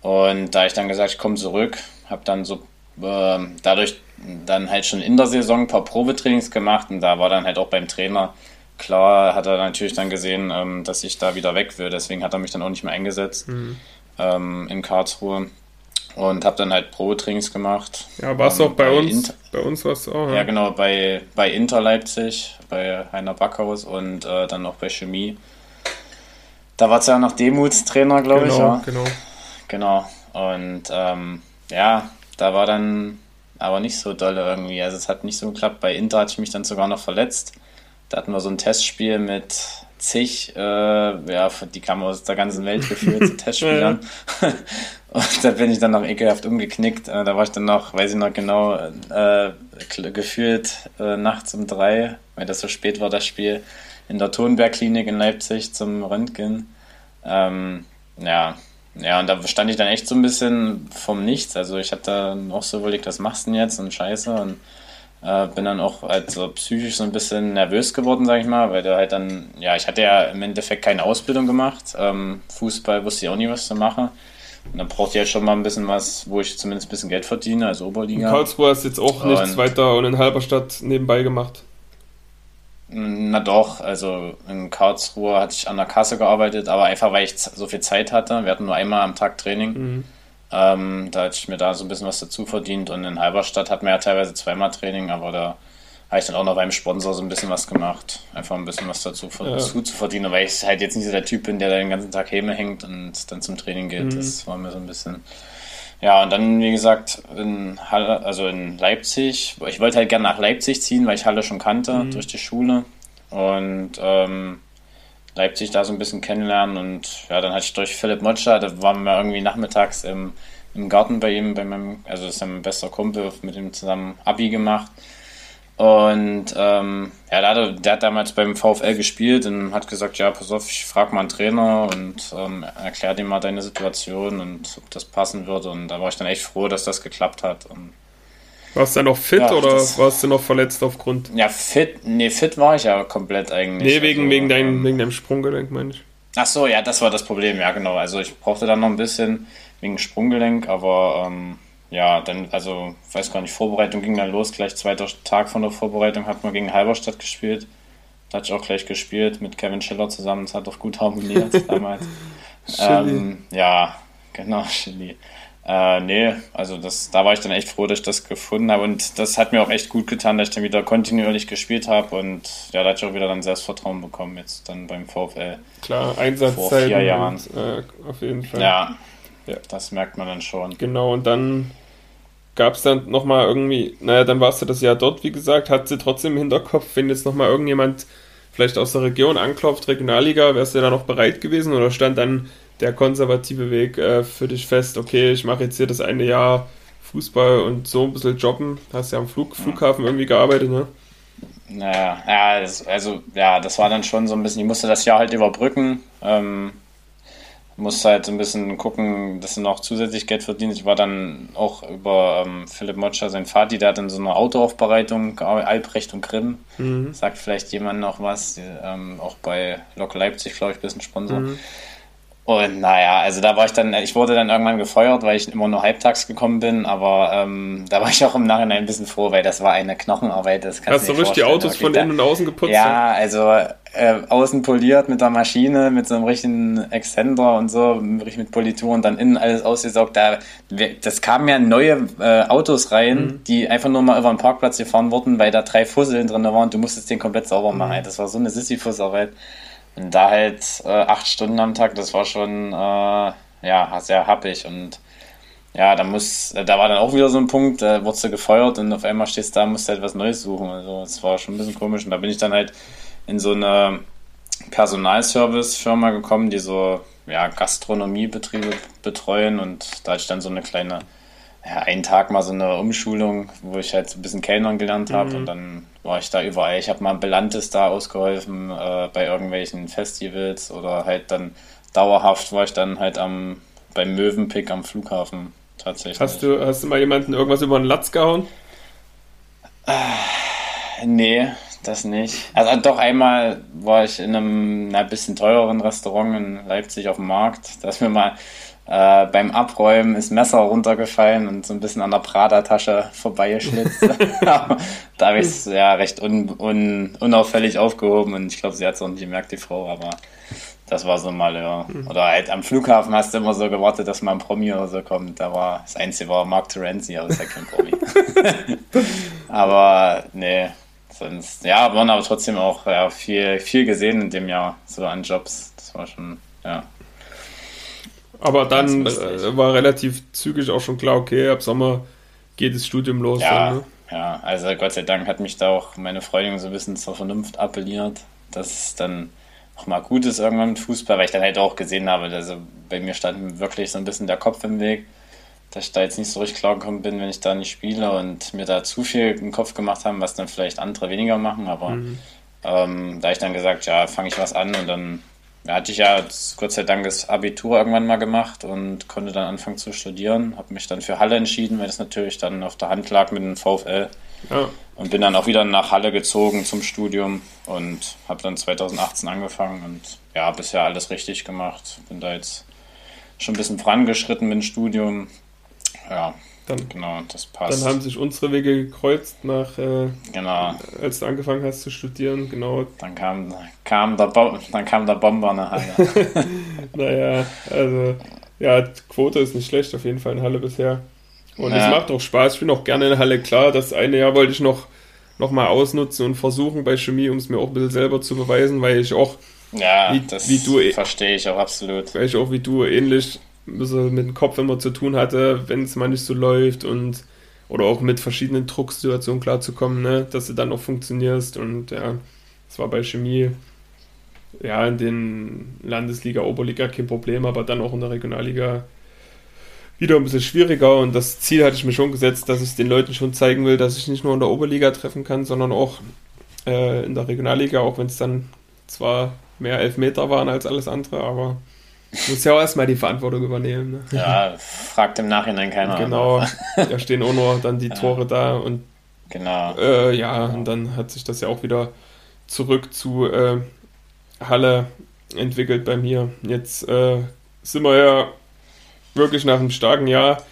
Und da ich dann gesagt, ich komme zurück, habe dann so äh, dadurch dann halt schon in der Saison ein paar Probetrainings gemacht und da war dann halt auch beim Trainer klar, hat er natürlich dann gesehen, ähm, dass ich da wieder weg will, deswegen hat er mich dann auch nicht mehr eingesetzt mhm. ähm, in Karlsruhe und habe dann halt Pro-Trainings gemacht. Ja, warst du ähm, auch bei, bei uns? Inter bei uns warst du auch. Ja, ja genau, bei, bei Inter Leipzig, bei Heiner Backhaus und äh, dann auch bei Chemie. Da war es ja noch Demutstrainer, glaube genau, ich. Ja. Genau. Genau. Und ähm, ja, da war dann aber nicht so dolle irgendwie. Also es hat nicht so geklappt. Bei Inter hatte ich mich dann sogar noch verletzt. Da hatten wir so ein Testspiel mit zig, äh, ja, die kamen aus der ganzen Welt geführt zu Testspielern. Und da bin ich dann noch ekelhaft umgeknickt. Äh, da war ich dann noch, weiß ich noch genau, äh, gefühlt äh, nachts um drei, weil das so spät war, das Spiel, in der Thunberg-Klinik in Leipzig zum Röntgen. Ähm, ja, ja, und da stand ich dann echt so ein bisschen vom Nichts. Also ich hatte dann auch so überlegt, was machst du denn jetzt und scheiße. Und äh, bin dann auch halt so psychisch so ein bisschen nervös geworden, sag ich mal, weil da halt dann, ja, ich hatte ja im Endeffekt keine Ausbildung gemacht. Ähm, Fußball wusste ich auch nie, was zu machen. Und dann braucht ihr halt schon mal ein bisschen was, wo ich zumindest ein bisschen Geld verdiene, als Oberliga. In Karlsruhe hast jetzt auch nichts weiter und in Halberstadt nebenbei gemacht. Na doch, also in Karlsruhe hatte ich an der Kasse gearbeitet, aber einfach weil ich so viel Zeit hatte. Wir hatten nur einmal am Tag Training. Mhm. Ähm, da hatte ich mir da so ein bisschen was dazu verdient und in Halberstadt hatten wir ja teilweise zweimal Training, aber da habe ich dann auch noch beim Sponsor so ein bisschen was gemacht. Einfach ein bisschen was dazu, ja. dazu zu verdienen, weil ich halt jetzt nicht so der Typ bin, der da den ganzen Tag Häme hängt und dann zum Training geht. Mhm. Das war mir so ein bisschen. Ja, und dann, wie gesagt, in Halle, also in Leipzig. Ich wollte halt gerne nach Leipzig ziehen, weil ich Halle schon kannte mhm. durch die Schule. Und ähm, Leipzig da so ein bisschen kennenlernen. Und ja, dann hatte ich durch Philipp Motscher, da waren wir irgendwie nachmittags im, im Garten bei ihm, bei meinem, also das ist mein bester Kumpel, mit ihm zusammen Abi gemacht. Und ähm, ja, der, hatte, der, hat damals beim VfL gespielt und hat gesagt, ja, pass auf, ich frage mal einen Trainer und ähm, erklär dir mal deine Situation und ob das passen würde. Und da war ich dann echt froh, dass das geklappt hat. Und, warst du dann noch fit ja, oder das, warst du noch verletzt aufgrund? Ja, fit, nee, fit war ich ja komplett eigentlich. Nee, wegen, also, wegen, dein, ähm, wegen deinem Sprunggelenk, meine ich. Ach so, ja, das war das Problem, ja, genau. Also ich brauchte dann noch ein bisschen wegen Sprunggelenk, aber ähm, ja, dann, also, weiß gar nicht, Vorbereitung ging dann los, gleich zweiter Tag von der Vorbereitung hat man gegen Halberstadt gespielt. Da hatte ich auch gleich gespielt mit Kevin Schiller zusammen, das hat doch gut harmoniert damals. ähm, ja, genau, Chili. Äh, nee, also das, da war ich dann echt froh, dass ich das gefunden habe und das hat mir auch echt gut getan, dass ich dann wieder kontinuierlich gespielt habe und ja, da hatte ich auch wieder dann Selbstvertrauen bekommen, jetzt dann beim VfL. Klar, Einsatzzeit vor vier Jahren. Und, äh, auf jeden Fall. Ja, ja, das merkt man dann schon. Genau, und dann gab es dann nochmal irgendwie, naja, dann warst du das Jahr dort, wie gesagt, hat sie trotzdem im Hinterkopf, wenn jetzt nochmal irgendjemand vielleicht aus der Region anklopft, Regionalliga, wärst du da noch bereit gewesen oder stand dann der konservative Weg äh, für dich fest, okay, ich mache jetzt hier das eine Jahr Fußball und so ein bisschen jobben, hast ja am Flug, Flughafen irgendwie gearbeitet, ne? Naja, ja, also ja, das war dann schon so ein bisschen, ich musste das Jahr halt überbrücken. Ähm, muss halt so ein bisschen gucken, dass er noch zusätzlich Geld verdient. Ich war dann auch über ähm, Philipp Motscher, sein Vati, der hat in so einer Autoaufbereitung, Albrecht und Grimm. Mhm. Sagt vielleicht jemand noch was, die, ähm, auch bei Lok Leipzig, glaube ich, ein bisschen Sponsor. Mhm. Und naja, also da war ich dann, ich wurde dann irgendwann gefeuert, weil ich immer nur halbtags gekommen bin, aber ähm, da war ich auch im Nachhinein ein bisschen froh, weil das war eine Knochenarbeit. Das Hast du richtig die Autos von innen und außen geputzt? Ja, also äh, außen poliert mit der Maschine, mit so einem richtigen Extender und so, richtig mit Politur und dann innen alles ausgesaugt. Da, das kamen ja neue äh, Autos rein, mhm. die einfach nur mal über den Parkplatz gefahren wurden, weil da drei Fusseln drin waren und du musstest den komplett sauber machen. Mhm. Das war so eine Sisyphus-Arbeit. Und da halt äh, acht Stunden am Tag, das war schon äh, ja, sehr happig und ja, da muss, da war dann auch wieder so ein Punkt, da wurdest du gefeuert und auf einmal stehst du da, musst du halt was Neues suchen. Also das war schon ein bisschen komisch. Und da bin ich dann halt in so eine Personalservice-Firma gekommen, die so ja, Gastronomiebetriebe betreuen und da hatte ich dann so eine kleine, ja, einen Tag mal so eine Umschulung, wo ich halt so ein bisschen Kellnern gelernt habe mhm. und dann war ich da überall. Ich habe mal Belantes da ausgeholfen äh, bei irgendwelchen Festivals oder halt dann dauerhaft war ich dann halt am beim Möwenpick am Flughafen tatsächlich. Hast du, hast du mal jemanden irgendwas über den Latz gehauen? Äh, nee, das nicht. Also doch einmal war ich in einem na, bisschen teureren Restaurant in Leipzig auf dem Markt. Da ist mir mal äh, beim Abräumen ist Messer runtergefallen und so ein bisschen an der Prada-Tasche vorbeigeschlitzt. da habe ich es ja recht un, un, unauffällig aufgehoben und ich glaube, sie hat es auch nicht gemerkt, die Frau, aber das war so mal, ja. Mhm. Oder halt am Flughafen hast du immer so gewartet, dass mal ein Promi oder so kommt. Da war das Einzige war Mark Terenzi, aber ist ja kein Promi. aber nee, sonst, ja, waren aber trotzdem auch ja, viel, viel gesehen in dem Jahr, so an Jobs. Das war schon, ja. Aber dann äh, war relativ zügig auch schon klar, okay, ab Sommer geht das Studium los. Ja, dann, ne? ja, also Gott sei Dank hat mich da auch meine Freundin so ein bisschen zur Vernunft appelliert, dass es dann auch mal gut ist irgendwann mit Fußball, weil ich dann halt auch gesehen habe, also bei mir stand wirklich so ein bisschen der Kopf im Weg, dass ich da jetzt nicht so richtig klar gekommen bin, wenn ich da nicht spiele und mir da zu viel im Kopf gemacht haben, was dann vielleicht andere weniger machen, aber mhm. ähm, da ich dann gesagt, ja, fange ich was an und dann da hatte ich ja Gott sei Dank das Abitur irgendwann mal gemacht und konnte dann anfangen zu studieren. Habe mich dann für Halle entschieden, weil das natürlich dann auf der Hand lag mit dem VfL. Ja. Und bin dann auch wieder nach Halle gezogen zum Studium und habe dann 2018 angefangen und ja, bisher alles richtig gemacht. Bin da jetzt schon ein bisschen vorangeschritten mit dem Studium. Ja, dann, genau, das passt. Dann haben sich unsere Wege gekreuzt, nach, äh, genau. als du angefangen hast zu studieren. Genau. Dann kam, kam, der, Bo dann kam der Bomber nach Halle. naja, also, ja, Quote ist nicht schlecht, auf jeden Fall in Halle bisher. Und ja. es macht auch Spaß. Ich bin auch gerne in Halle. Klar, das eine Jahr wollte ich noch, noch mal ausnutzen und versuchen bei Chemie, um es mir auch ein bisschen selber zu beweisen, weil ich auch. Ja, wie, das wie du, verstehe ich auch absolut. Weil ich auch wie du ähnlich mit dem Kopf immer zu tun hatte, wenn es mal nicht so läuft und oder auch mit verschiedenen Drucksituationen klarzukommen, ne, dass du dann auch funktionierst und ja, das war bei Chemie ja in den Landesliga, Oberliga kein Problem, aber dann auch in der Regionalliga wieder ein bisschen schwieriger und das Ziel hatte ich mir schon gesetzt, dass ich den Leuten schon zeigen will, dass ich nicht nur in der Oberliga treffen kann, sondern auch äh, in der Regionalliga, auch wenn es dann zwar mehr Elfmeter waren als alles andere, aber Du musst ja auch erstmal die Verantwortung übernehmen. Ne? Ja, fragt im Nachhinein keiner. Genau, da stehen auch nur dann die Tore da und genau. Äh, ja, und dann hat sich das ja auch wieder zurück zu äh, Halle entwickelt bei mir. Jetzt äh, sind wir ja wirklich nach einem starken Jahr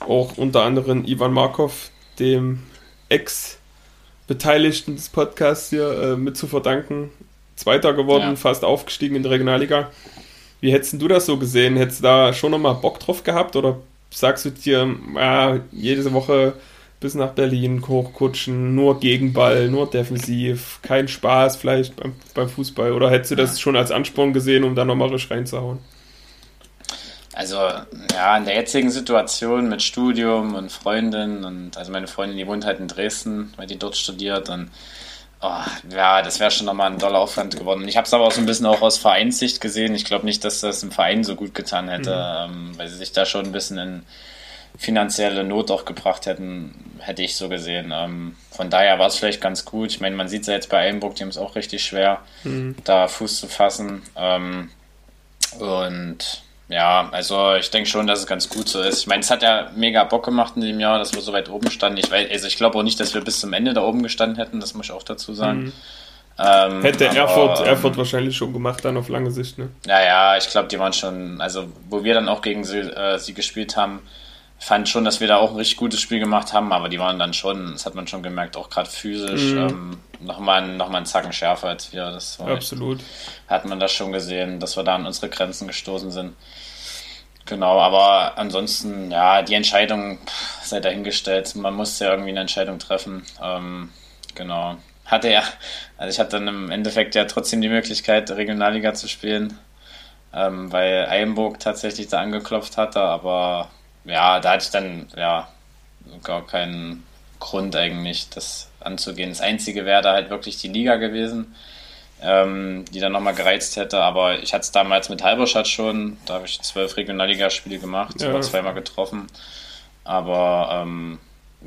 auch unter anderem Ivan Markov, dem Ex-Beteiligten des Podcasts hier, äh, mit zu verdanken. Zweiter geworden, ja. fast aufgestiegen in der Regionalliga. Wie hättest du das so gesehen? Hättest du da schon nochmal Bock drauf gehabt oder sagst du dir, ja, jede Woche bis nach Berlin hochkutschen, nur Gegenball, nur defensiv, kein Spaß vielleicht beim, beim Fußball? Oder hättest du das schon als Ansporn gesehen, um da nochmal richtig reinzuhauen? Also, ja, in der jetzigen Situation mit Studium und Freundin und also meine Freundin, die wohnt halt in Dresden, weil die dort studiert und Oh, ja, das wäre schon nochmal ein toller Aufwand geworden. Ich habe es aber auch so ein bisschen auch aus Vereinssicht gesehen. Ich glaube nicht, dass das im Verein so gut getan hätte, mhm. ähm, weil sie sich da schon ein bisschen in finanzielle Not auch gebracht hätten, hätte ich so gesehen. Ähm, von daher war es vielleicht ganz gut. Ich meine, man sieht es ja jetzt bei Eilenburg, die haben es auch richtig schwer, mhm. da Fuß zu fassen. Ähm, und ja, also ich denke schon, dass es ganz gut so ist. Ich meine, es hat ja mega Bock gemacht in dem Jahr, dass wir so weit oben standen. Ich weiß, also ich glaube auch nicht, dass wir bis zum Ende da oben gestanden hätten, das muss ich auch dazu sagen. Mhm. Ähm, Hätte aber, Erfurt, Erfurt wahrscheinlich schon gemacht, dann auf lange Sicht, ne? Ja, ja, ich glaube, die waren schon, also wo wir dann auch gegen sie, äh, sie gespielt haben, fand schon, dass wir da auch ein richtig gutes Spiel gemacht haben, aber die waren dann schon, das hat man schon gemerkt, auch gerade physisch mhm. ähm, nochmal noch mal einen Zacken schärfer als wir. Das Absolut. Echt, hat man das schon gesehen, dass wir da an unsere Grenzen gestoßen sind. Genau, aber ansonsten, ja, die Entscheidung sei dahingestellt. Man musste ja irgendwie eine Entscheidung treffen. Ähm, genau. Hatte ja, also ich hatte dann im Endeffekt ja trotzdem die Möglichkeit, Regionalliga zu spielen, ähm, weil Eilenburg tatsächlich da angeklopft hatte, aber ja, da hatte ich dann ja gar keinen Grund eigentlich, das anzugehen. Das Einzige wäre da halt wirklich die Liga gewesen ähm, die dann nochmal gereizt hätte. Aber ich hatte es damals mit Halberstadt schon, da habe ich zwölf Regionalligaspiele gemacht, ja. zweimal getroffen. Aber ähm,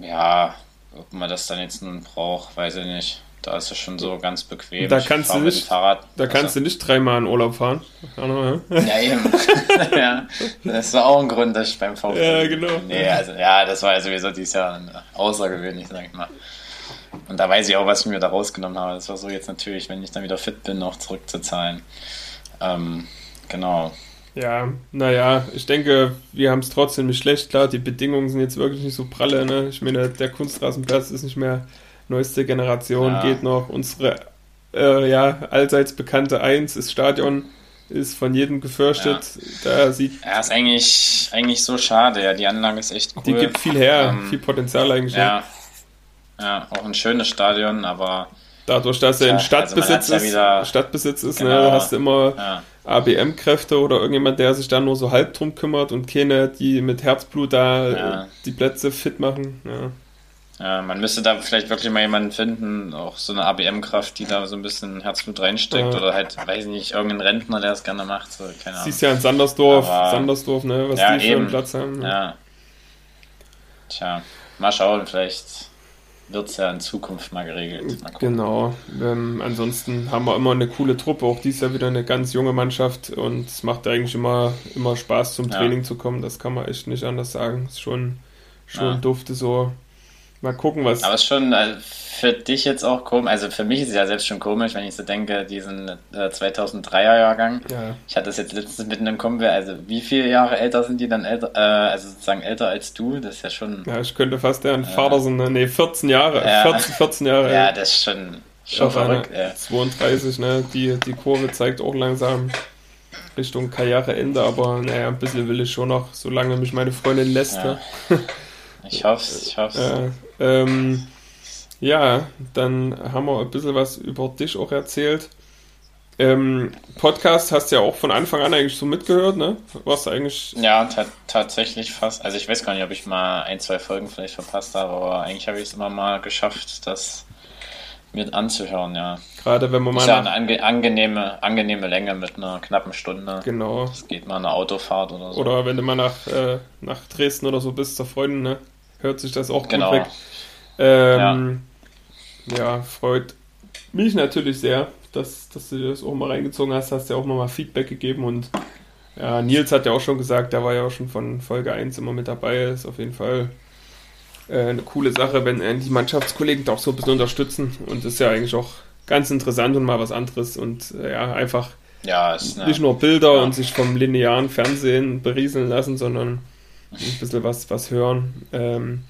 ja, ob man das dann jetzt nun braucht, weiß ich nicht. Da ist es schon so ganz bequem. Da kannst, du nicht, Fahrrad, da also, kannst du nicht dreimal in Urlaub fahren. Ja, eben. ja, das war auch ein Grund, dass ich beim VfL. Ja, genau. Nee, also, ja, das war ja sowieso dieses Jahr außergewöhnlich, sag ich mal. und da weiß ich auch, was ich mir da rausgenommen habe. Das war so jetzt natürlich, wenn ich dann wieder fit bin, noch zurückzuzahlen. Ähm, genau. Ja, naja, ich denke, wir haben es trotzdem nicht schlecht. Klar, die Bedingungen sind jetzt wirklich nicht so pralle. Ne? Ich meine, der Kunstrasenplatz ist nicht mehr neueste Generation, ja. geht noch. Unsere äh, ja, allseits bekannte Eins ist Stadion, ist von jedem gefürchtet. Ja. Da sieht ja, ist eigentlich, eigentlich so schade. Ja, die Anlage ist echt cool. Die gibt viel her, ähm, viel Potenzial eigentlich. Ja. ja, auch ein schönes Stadion, aber dadurch, dass er in also Stadtbesitz also ist, ja Stadtbesitz ist, ne, genau, ne, hast du immer ja. ABM-Kräfte oder irgendjemand, der sich da nur so halb drum kümmert und keine, die mit Herzblut da ja. die Plätze fit machen. Ja. Ja, man müsste da vielleicht wirklich mal jemanden finden, auch so eine ABM-Kraft, die da so ein bisschen Herzblut reinsteckt ja. oder halt, weiß ich nicht, irgendein Rentner, der es gerne macht. So, keine Siehst ja in Sandersdorf, Aber, Sandersdorf, ne, was ja, die eben. für einen Platz haben. Ne? Ja. Tja, mal schauen, vielleicht wird es ja in Zukunft mal geregelt. Mal genau. Ähm, ansonsten haben wir immer eine coole Truppe, auch dies Jahr wieder eine ganz junge Mannschaft und es macht eigentlich immer, immer Spaß zum Training ja. zu kommen, das kann man echt nicht anders sagen. Ist schon, schon ja. dufte so Mal gucken, was. Aber es ist schon also für dich jetzt auch komisch. Also für mich ist es ja selbst schon komisch, wenn ich so denke, diesen äh, 2003er Jahrgang. Ja. Ich hatte das jetzt letztens mit einem Kumpel. Also wie viele Jahre älter sind die dann älter? Äh, also sozusagen älter als du? Das ist ja schon. Ja, ich könnte fast deren äh, Vater sein. Ne? Nee, 14 Jahre. Ja. 14, 14 Jahre. Ja, das ist schon, schon verrückt. Ja. 32, ne? Die, die Kurve zeigt auch langsam. Richtung Karriereende, aber naja, ein bisschen will ich schon noch, solange mich meine Freundin lässt. Ja. Ne? Ich hoffe ich hoffe äh, ähm, ja, dann haben wir ein bisschen was über dich auch erzählt. Ähm, Podcast hast du ja auch von Anfang an eigentlich so mitgehört, ne? Was eigentlich. Ja, tatsächlich fast. Also ich weiß gar nicht, ob ich mal ein, zwei Folgen vielleicht verpasst habe, aber eigentlich habe ich es immer mal geschafft, das mit anzuhören, ja. Gerade wenn man mal. Ist ja eine ange angenehme, angenehme Länge mit einer knappen Stunde. Genau. Das geht mal eine Autofahrt oder so. Oder wenn du mal nach, äh, nach Dresden oder so bist, zur Freundin, ne? Hört sich das auch genau. gut weg. Ähm, ja. ja. freut mich natürlich sehr, dass, dass du das auch mal reingezogen hast. Hast ja auch mal Feedback gegeben und ja, Nils hat ja auch schon gesagt, der war ja auch schon von Folge 1 immer mit dabei. Ist auf jeden Fall äh, eine coole Sache, wenn äh, die Mannschaftskollegen da auch so ein bisschen unterstützen. Und ist ja eigentlich auch ganz interessant und mal was anderes und äh, ja, einfach ja, nicht nur Bilder ja. und sich vom linearen Fernsehen berieseln lassen, sondern ein bisschen was, was hören. Ähm,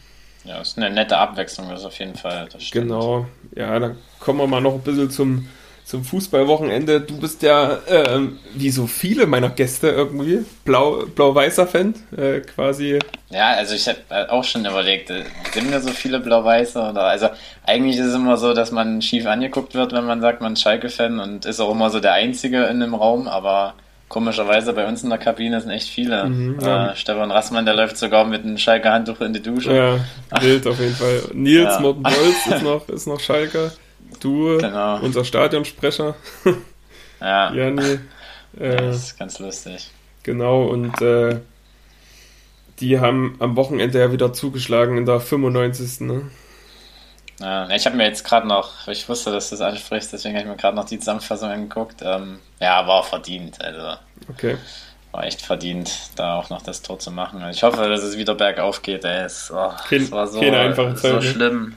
ja, ist eine nette Abwechslung, das auf jeden Fall. genau, ja, dann kommen wir mal noch ein bisschen zum, zum Fußballwochenende. Du bist ja, äh, wie so viele meiner Gäste irgendwie, blau, blau-weißer Fan, äh, quasi. Ja, also ich habe auch schon überlegt, äh, sind da so viele blau-weiße oder, also eigentlich ist es immer so, dass man schief angeguckt wird, wenn man sagt, man ist Schalke-Fan und ist auch immer so der Einzige in dem Raum, aber Komischerweise bei uns in der Kabine sind echt viele. Mhm, ja. äh, Stefan Rassmann, der läuft sogar mit einem Schalke Handtuch in die Dusche. Ja, wild auf jeden Fall. Nils ja. Morten Bolz ist noch, ist noch Schalke. Du, genau. unser Stadionsprecher. Ja. Jani. Äh, das ist ganz lustig. Genau, und äh, die haben am Wochenende ja wieder zugeschlagen in der 95. Ne? Ja, ich habe mir jetzt gerade noch, ich wusste, dass du das ansprichst, deswegen habe ich mir gerade noch die Zusammenfassung angeguckt. Ähm, ja, war verdient. Also okay. war echt verdient, da auch noch das Tor zu machen. Ich hoffe, dass es wieder bergauf geht. Ey. Es, oh, kein, es war so, so ne? schlimm.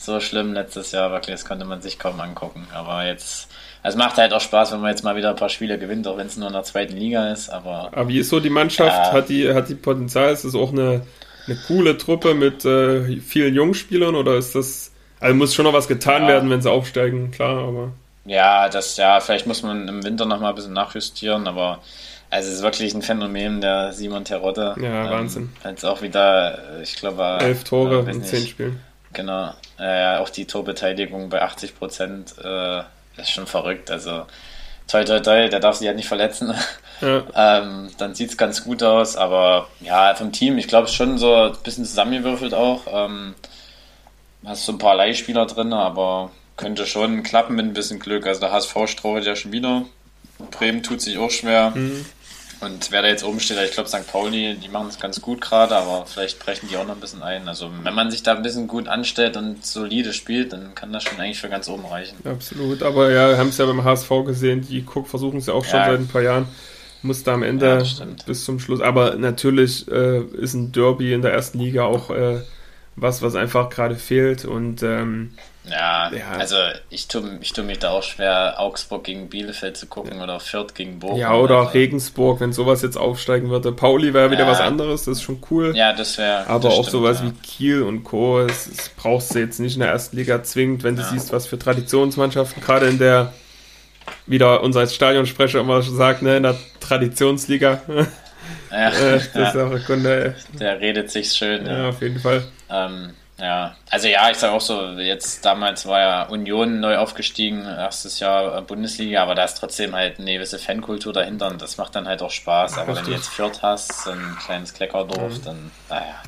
So schlimm letztes Jahr, wirklich, das konnte man sich kaum angucken. Aber jetzt, es macht halt auch Spaß, wenn man jetzt mal wieder ein paar Spiele gewinnt, auch wenn es nur in der zweiten Liga ist. Aber, aber wie ist so die Mannschaft? Ja, hat, die, hat die Potenzial? Ist das auch eine, eine coole Truppe mit äh, vielen Jungspielern oder ist das also muss schon noch was getan ja. werden, wenn sie aufsteigen, klar, aber. Ja, das, ja, vielleicht muss man im Winter noch mal ein bisschen nachjustieren, aber also es ist wirklich ein Phänomen, der Simon Terodde. Ja, ähm, Wahnsinn. Jetzt auch wieder, ich glaube, elf Tore äh, in zehn Spielen. Genau. Äh, auch die Torbeteiligung bei 80 Prozent äh, ist schon verrückt. Also toi toi toi, der darf sich ja nicht verletzen. Ja. ähm, dann sieht es ganz gut aus, aber ja, vom Team, ich glaube, es ist schon so ein bisschen zusammengewürfelt auch. Ähm, hast so ein paar Leihspieler drin, aber könnte schon klappen mit ein bisschen Glück. Also der HSV strauchelt ja schon wieder. Bremen tut sich auch schwer. Mhm. Und wer da jetzt oben steht, ich glaube St. Pauli, die machen es ganz gut gerade, aber vielleicht brechen die auch noch ein bisschen ein. Also wenn man sich da ein bisschen gut anstellt und solide spielt, dann kann das schon eigentlich für ganz oben reichen. Absolut, aber ja, wir haben es ja beim HSV gesehen, die versuchen es ja auch schon ja. seit ein paar Jahren. Muss da am Ende ja, bis zum Schluss. Aber natürlich äh, ist ein Derby in der ersten Liga auch äh, was, was einfach gerade fehlt. Und ähm, ja, ja, also ich tue, ich tue mich da auch schwer, Augsburg gegen Bielefeld zu gucken oder Fürth gegen Bochum. Ja, oder also. Regensburg, wenn sowas jetzt aufsteigen würde. Pauli wäre wieder ja. was anderes, das ist schon cool. Ja, das wäre. Aber das auch stimmt, sowas ja. wie Kiel und Co. Das, das, brauchst du jetzt nicht in der ersten Liga zwingend, wenn du siehst, was für Traditionsmannschaften gerade in der, wieder unser Stadionsprecher immer sagt, ne, in der Traditionsliga. Ja, äh, das ist auch ein Kunde. Der redet sich schön. Ja, auf jeden Fall. Ähm, ja, also ja, ich sage auch so, jetzt damals war ja Union neu aufgestiegen, erstes Jahr Bundesliga, aber da ist trotzdem halt eine gewisse Fankultur dahinter und das macht dann halt auch Spaß. Aber wenn du jetzt Fürth hast, so ein kleines Kleckerdorf, mhm. dann, naja,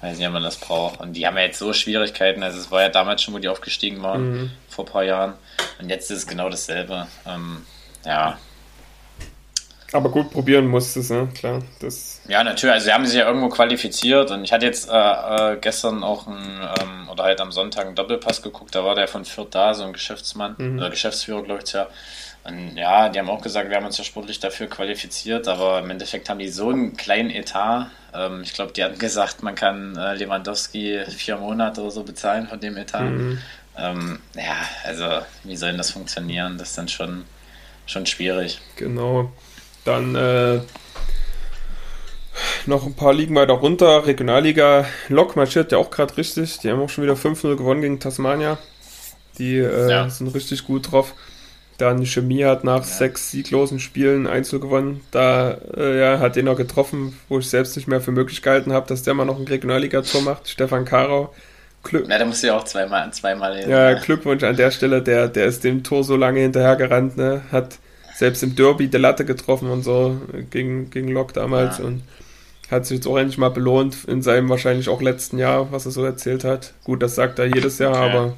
weiß nicht, ob man das braucht. Und die haben ja jetzt so Schwierigkeiten, also es war ja damals schon, wo die aufgestiegen waren, mhm. vor ein paar Jahren. Und jetzt ist es genau dasselbe. Ähm, ja, aber gut, probieren musstest, ne? Klar. Das ja, natürlich. Also, sie haben sich ja irgendwo qualifiziert und ich hatte jetzt äh, äh, gestern auch ein, ähm, oder halt am Sonntag einen Doppelpass geguckt. Da war der von Fürth da, so ein Geschäftsmann mhm. oder Geschäftsführer, glaube ich, ja. Und ja, die haben auch gesagt, wir haben uns ja sportlich dafür qualifiziert, aber im Endeffekt haben die so einen kleinen Etat. Ähm, ich glaube, die hatten gesagt, man kann äh, Lewandowski vier Monate oder so bezahlen von dem Etat. Mhm. Ähm, ja, also, wie soll denn das funktionieren? Das ist dann schon, schon schwierig. Genau. Dann äh, noch ein paar Ligen weiter runter. Regionalliga Lok marschiert ja auch gerade richtig. Die haben auch schon wieder 5-0 gewonnen gegen Tasmania. Die äh, ja. sind richtig gut drauf. Dann Chemie hat nach ja. sechs sieglosen Spielen Einzel gewonnen. Da äh, ja, hat den noch getroffen, wo ich selbst nicht mehr für möglich gehalten habe, dass der mal noch ein Regionalliga-Tor macht. Stefan Karau. Glück ja, da musst du ja auch zweimal, zweimal hin. Ja, Glückwunsch an der Stelle. Der, der ist dem Tor so lange hinterhergerannt. Ne? Hat selbst im Derby der Latte getroffen und so gegen, gegen Lok damals ja. und hat sich jetzt auch endlich mal belohnt in seinem wahrscheinlich auch letzten Jahr, was er so erzählt hat. Gut, das sagt er jedes Jahr, okay. aber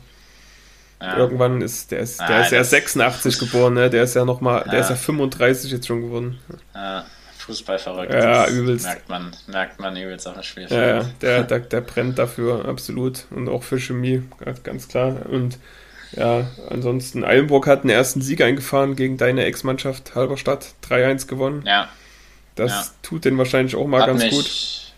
ja. irgendwann ist der ist, der ah, ist ja 86 geboren, ne? Der ist ja noch mal, ja. der ist ja 35 jetzt schon geworden. Ja. Fußball verrückt. Ja, übelst. Merkt man, merkt man übelst auch Spiel. Ja, ja der, der, der brennt dafür, absolut. Und auch für Chemie, ganz klar. Und ja, ansonsten Eilenburg hat einen ersten Sieg eingefahren gegen deine Ex-Mannschaft Halberstadt, 3-1 gewonnen. Ja. Das ja. tut den wahrscheinlich auch mal hat ganz mich, gut.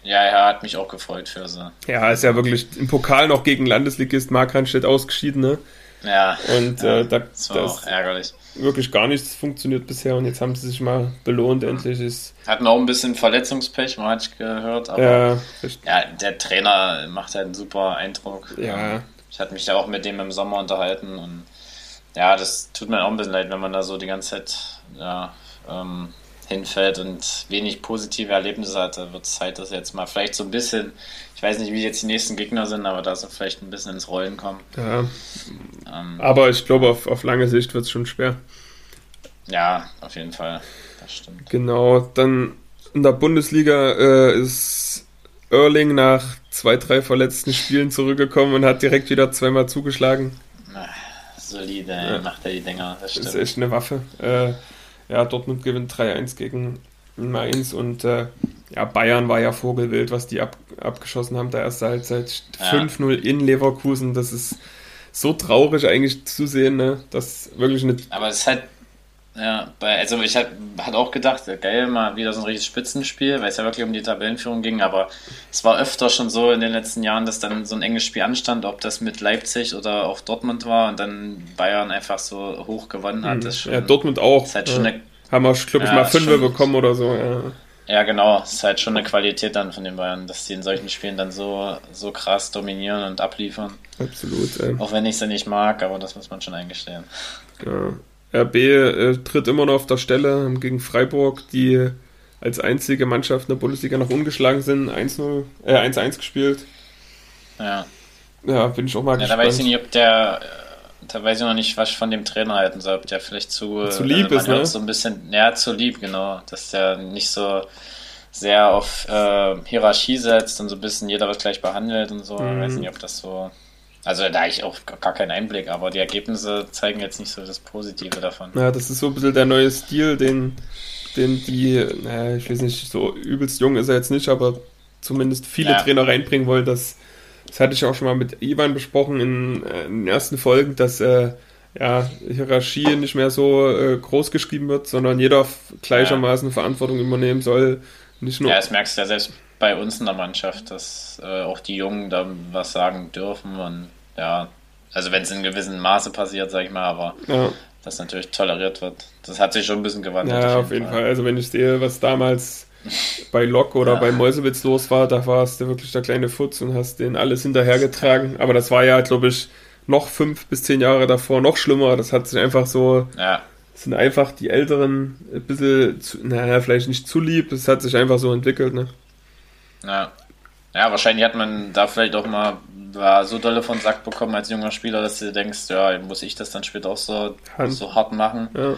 Ja, er hat mich auch gefreut für sie. Ja, ist ja wirklich im Pokal noch gegen Landesligist Markranstädt ausgeschieden, ne? Ja. Und ja, äh, da, das war auch ärgerlich. Wirklich gar nichts funktioniert bisher und jetzt haben sie sich mal belohnt, mhm. endlich ist. Hatten auch ein bisschen Verletzungspech, man hat gehört, aber ja, ja, der Trainer macht halt einen super Eindruck. Ja, ich hatte mich da auch mit dem im Sommer unterhalten und ja, das tut mir auch ein bisschen leid, wenn man da so die ganze Zeit ja, ähm, hinfällt und wenig positive Erlebnisse hat. Da wird es Zeit, dass jetzt mal vielleicht so ein bisschen, ich weiß nicht, wie jetzt die nächsten Gegner sind, aber da so vielleicht ein bisschen ins Rollen kommen. Ja. Ähm, aber ich glaube, auf, auf lange Sicht wird es schon schwer. Ja, auf jeden Fall. Das stimmt. Genau, dann in der Bundesliga äh, ist Erling nach zwei, drei verletzten Spielen zurückgekommen und hat direkt wieder zweimal zugeschlagen. solide, ja. macht er die Dinger. Das, das ist echt eine Waffe. Äh, ja, Dortmund gewinnt 3-1 gegen Mainz und äh, ja, Bayern war ja vogelwild, was die ab, abgeschossen haben, der erste Halbzeit. Ja. 5-0 in Leverkusen, das ist so traurig eigentlich zu sehen, ne? Das wirklich eine. Aber es halt ja, bei, also ich hatte hat auch gedacht, geil, mal wieder so ein richtiges Spitzenspiel, weil es ja wirklich um die Tabellenführung ging, aber es war öfter schon so in den letzten Jahren, dass dann so ein enges Spiel anstand, ob das mit Leipzig oder auch Dortmund war und dann Bayern einfach so hoch gewonnen hat. Mhm. Schon, ja, Dortmund auch. Ist halt schon eine, Haben wir, glaube ich, ja, mal Fünfe bekommen oder so, ja. Ja, genau. Es ist halt schon eine Qualität dann von den Bayern, dass sie in solchen Spielen dann so, so krass dominieren und abliefern. Absolut. Ey. Auch wenn ich sie nicht mag, aber das muss man schon eingestehen. Ja. RB äh, tritt immer noch auf der Stelle gegen Freiburg, die als einzige Mannschaft in der Bundesliga noch ungeschlagen sind. 1-0, äh, 1-1 gespielt. Ja. Ja, bin ich auch mal ja, gespannt. Da weiß ich nicht, ob der, äh, da weiß ich noch nicht, was ich von dem Trainer halten soll, ob der vielleicht zu, zu lieb also ist, ne? So ein bisschen, ja, zu lieb, genau. Dass der nicht so sehr auf äh, Hierarchie setzt und so ein bisschen jeder wird gleich behandelt und so. Mhm. Ich weiß nicht, ob das so also da habe ich auch gar keinen Einblick, aber die Ergebnisse zeigen jetzt nicht so das Positive davon. Ja, das ist so ein bisschen der neue Stil, den, den die, naja, ich weiß nicht, so übelst jung ist er jetzt nicht, aber zumindest viele ja. Trainer reinbringen wollen. Das, das hatte ich auch schon mal mit Ivan besprochen in, äh, in den ersten Folgen, dass äh, ja, Hierarchie nicht mehr so äh, groß geschrieben wird, sondern jeder gleichermaßen ja. Verantwortung übernehmen soll. Nicht nur ja, das merkst du ja selbst bei uns in der Mannschaft, dass äh, auch die Jungen da was sagen dürfen und ja, also wenn es in gewissem Maße passiert, sag ich mal, aber ja. das natürlich toleriert wird. Das hat sich schon ein bisschen gewandelt. Ja, auf jeden, Fall. Fall. Also wenn ich sehe, was damals bei Lok oder ja. bei Mäusewitz los war, da warst du wirklich der kleine Futz und hast den alles hinterhergetragen. Aber das war ja, glaube ich, noch fünf bis zehn Jahre davor noch schlimmer. Das hat sich einfach so. Ja. Sind einfach die Älteren ein bisschen, zu, naja, vielleicht nicht zu lieb, es hat sich einfach so entwickelt, ne? Ja. Ja, wahrscheinlich hat man da vielleicht auch mal war so dolle von Sack bekommen als junger Spieler, dass du denkst, ja, muss ich das dann später auch so, so hart machen. Ja.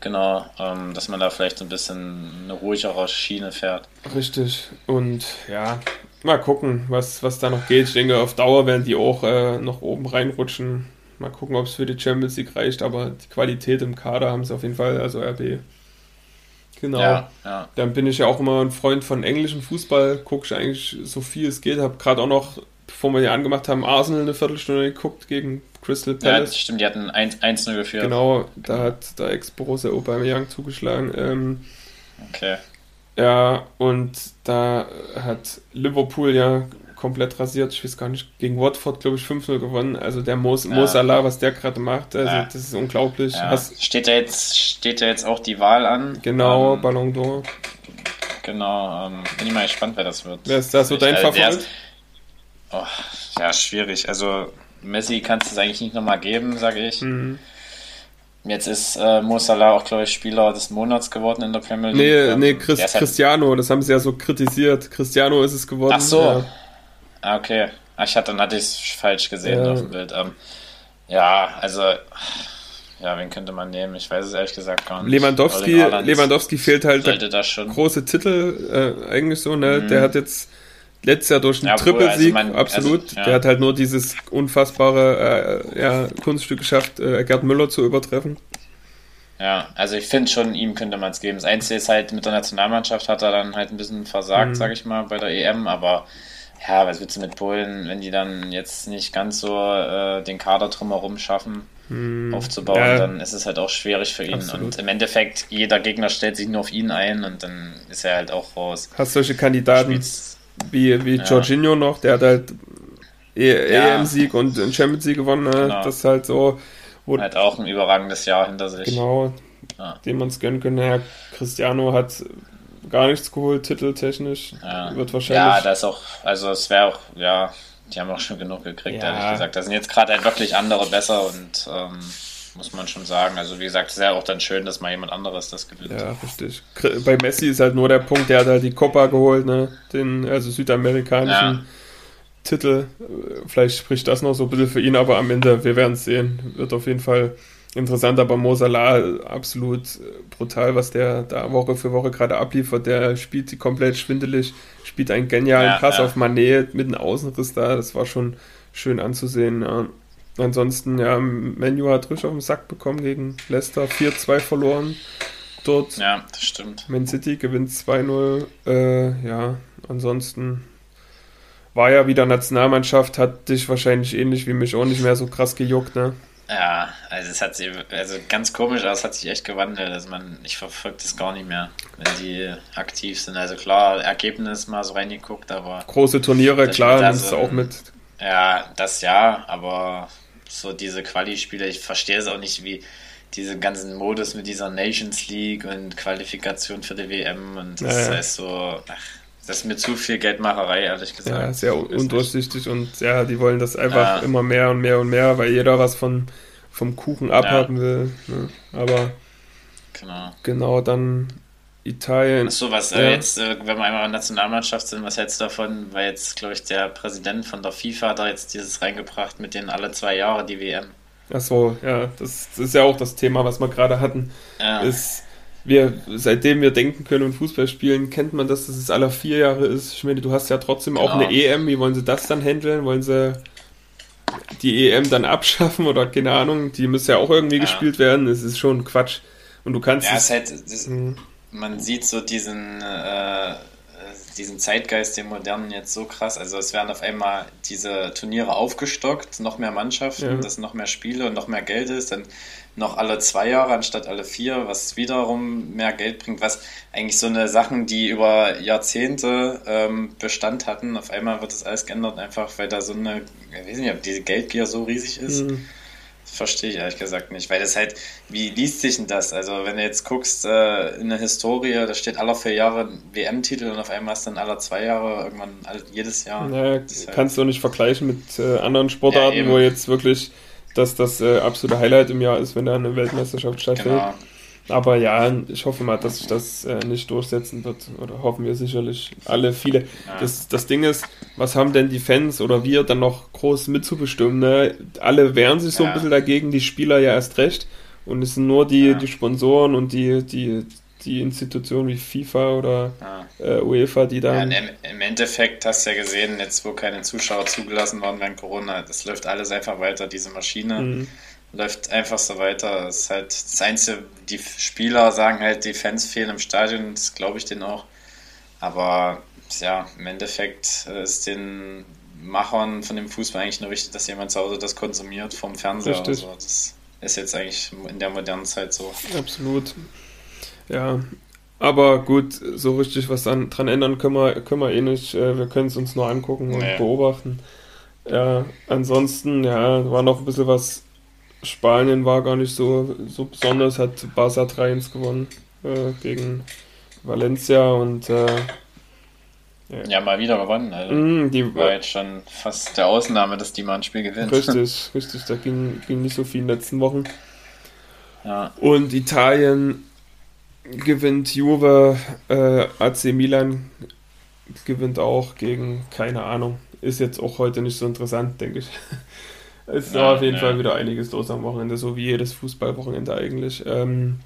Genau, ähm, dass man da vielleicht so ein bisschen eine ruhigere Schiene fährt. Richtig. Und ja, mal gucken, was, was da noch geht. Ich denke, auf Dauer werden die auch äh, noch oben reinrutschen. Mal gucken, ob es für die Champions League reicht, aber die Qualität im Kader haben sie auf jeden Fall, also RB. Genau. Ja, ja. Dann bin ich ja auch immer ein Freund von englischem Fußball, gucke ich eigentlich so viel es geht. Habe gerade auch noch, bevor wir hier angemacht haben, Arsenal eine Viertelstunde geguckt gegen Crystal Palace. Ja, stimmt, die hatten 1-0 geführt. Genau, da hat der Ex-Borussia Aubameyang zugeschlagen. Ähm, okay. Ja, und da hat Liverpool ja komplett rasiert. Ich weiß gar nicht, gegen Watford, glaube ich, 5-0 gewonnen. Also der Mo, ja. Salah, was der gerade macht, also ja. das ist unglaublich. Ja. Hast, steht, da jetzt, steht da jetzt auch die Wahl an? Genau, ähm, Ballon d'Or. Genau, ähm, bin ich mal gespannt, wer das wird. Wer ist das so dein also Favorit? Oh, ja, schwierig. Also Messi kannst du es eigentlich nicht nochmal geben, sage ich. Mhm. Jetzt ist äh, Mo Salah auch, glaube ich, Spieler des Monats geworden in der Premier League. Nee, ähm, nee Chris, halt Cristiano, das haben sie ja so kritisiert. Cristiano ist es geworden. Ach so. Ja. Ah, okay. Ah, ich hatte, dann hatte ich es falsch gesehen ja. auf dem Bild. Ähm, ja, also, ja, wen könnte man nehmen? Ich weiß es ehrlich gesagt gar nicht. Lewandowski, Lewandowski fehlt halt der große Titel, äh, eigentlich so, ne? Mhm. Der hat jetzt letztes Jahr durch einen ja, Trippelsieg, also absolut. Also, ja. Der hat halt nur dieses unfassbare äh, ja, Kunststück geschafft, äh, Gerd Müller zu übertreffen. Ja, also ich finde schon, ihm könnte man es geben. Das Einzige ist halt, mit der Nationalmannschaft hat er dann halt ein bisschen versagt, mhm. sage ich mal, bei der EM, aber ja, was willst du mit Polen, wenn die dann jetzt nicht ganz so äh, den Kader drumherum schaffen, mhm. aufzubauen, ja. dann ist es halt auch schwierig für ihn. Absolut. Und im Endeffekt, jeder Gegner stellt sich nur auf ihn ein und dann ist er halt auch raus. Hast solche Kandidaten wie, wie ja. Jorginho noch, der hat halt e ja. EM-Sieg und Champions League gewonnen. Ne? Genau. Das ist halt so. Wo, hat auch ein überragendes Jahr hinter sich. Genau, ja. dem man es gönnen könnte. Ja, Cristiano hat gar nichts geholt, titeltechnisch. Ja. Wird wahrscheinlich. Ja, das ist auch, also es wäre auch, ja, die haben auch schon genug gekriegt, ja. ehrlich gesagt. Da sind jetzt gerade halt wirklich andere besser und ähm, muss man schon sagen. Also wie gesagt, es ist ja auch dann schön, dass mal jemand anderes das gewinnt. Ja, richtig. Bei Messi ist halt nur der Punkt, der hat halt die Copa geholt, ne? Den, also südamerikanischen ja. Titel. Vielleicht spricht das noch so ein bisschen für ihn, aber am Ende, wir werden es sehen. Wird auf jeden Fall interessant, aber Mo Salah absolut brutal, was der da Woche für Woche gerade abliefert. Der spielt die komplett schwindelig, spielt einen genialen ja, Pass ja. auf Manet mit einem Außenriss da. Das war schon schön anzusehen. Ja. Ansonsten, ja, Menu hat richtig auf den Sack bekommen gegen Leicester, 4-2 verloren. Dort. Ja, das stimmt. Man City gewinnt 2-0. Äh, ja, ansonsten war ja wieder Nationalmannschaft, hat dich wahrscheinlich ähnlich wie mich auch nicht mehr so krass gejuckt, ne? Ja, also es hat sich, also ganz komisch, aber es hat sich echt gewandelt. Also man, ich verfolge das gar nicht mehr, wenn die aktiv sind. Also klar, Ergebnis mal so reingeguckt, aber. Große Turniere, klar, das ist auch mit. Ja, das ja, aber so diese Quali-Spiele, ich verstehe es auch nicht, wie diese ganzen Modus mit dieser Nations League und Qualifikation für die WM und das ja, ja. ist so, ach, das ist mir zu viel Geldmacherei, ehrlich gesagt. Ja, sehr undurchsichtig und ja, die wollen das einfach ja. immer mehr und mehr und mehr, weil jeder was von, vom Kuchen abhaben will. Ne? Aber genau. genau, dann Italien. Achso, was äh, ja. jetzt, äh, wenn wir einmal in der Nationalmannschaft sind, was hältst du davon? Weil jetzt, glaube ich, der Präsident von der FIFA da jetzt dieses reingebracht mit den alle zwei Jahre die WM. Achso, ja, das, das, ist ja auch das Thema, was wir gerade hatten. Ja. Ist, wir, seitdem wir denken können und Fußball spielen, kennt man, dass das alle vier Jahre ist. Ich meine, du hast ja trotzdem genau. auch eine EM. Wie wollen sie das dann handeln? Wollen sie die EM dann abschaffen oder keine Ahnung? Die muss ja auch irgendwie ja. gespielt werden. Es ist schon Quatsch. Und du kannst. Ja, es, es halt, das, man sieht so diesen, äh, diesen Zeitgeist, den modernen jetzt so krass. Also es werden auf einmal diese Turniere aufgestockt, noch mehr Mannschaften, ja. dass noch mehr Spiele und noch mehr Geld ist, dann noch alle zwei Jahre anstatt alle vier, was wiederum mehr Geld bringt, was eigentlich so eine Sachen, die über Jahrzehnte ähm, Bestand hatten, auf einmal wird das alles geändert, einfach weil da so eine, ich weiß nicht, ob diese Geldgier so riesig ist. Mhm verstehe ich ehrlich gesagt nicht, weil das halt, wie liest sich denn das? Also wenn du jetzt guckst äh, in der Historie, da steht alle vier Jahre WM-Titel und auf einmal ist dann alle zwei Jahre, irgendwann jedes Jahr. Naja, halt kannst du nicht vergleichen mit äh, anderen Sportarten, ja, wo jetzt wirklich das das äh, absolute Highlight im Jahr ist, wenn da eine Weltmeisterschaft stattfindet. Genau. Aber ja, ich hoffe mal, dass sich das äh, nicht durchsetzen wird. Oder hoffen wir sicherlich alle, viele. Ja. Das, das Ding ist, was haben denn die Fans oder wir dann noch groß mitzubestimmen? Ne? Alle wehren sich so ja. ein bisschen dagegen, die Spieler ja erst recht. Und es sind nur die, ja. die Sponsoren und die, die, die Institutionen wie FIFA oder äh, UEFA, die da. Ja, im, Endeffekt hast du ja gesehen, jetzt wo keine Zuschauer zugelassen waren während Corona, das läuft alles einfach weiter, diese Maschine. Mhm läuft einfach so weiter. Das ist halt das Einzige, die Spieler sagen halt, die Fans fehlen im Stadion, das glaube ich denen auch. Aber ja, im Endeffekt ist den Machern von dem Fußball eigentlich nur wichtig, dass jemand zu Hause das konsumiert vom Fernseher. Richtig. So. Das ist jetzt eigentlich in der modernen Zeit so. Absolut. Ja, aber gut, so richtig was dann dran ändern können wir, können wir eh nicht. Äh, wir können es uns nur angucken und nee. beobachten. Ja, ansonsten, ja, war noch ein bisschen was Spanien war gar nicht so, so besonders, hat Barca 3-1 gewonnen äh, gegen Valencia und äh, ja. ja. mal wieder gewonnen. Also mm, die war jetzt schon fast der Ausnahme, dass die mal ein Spiel gewinnt. Richtig, richtig, da ging, ging nicht so viel in den letzten Wochen. Ja. Und Italien gewinnt Juve, äh, AC Milan gewinnt auch gegen, keine Ahnung, ist jetzt auch heute nicht so interessant, denke ich. Es war auf jeden ja. Fall wieder einiges los am Wochenende, so wie jedes Fußballwochenende eigentlich. Ähm,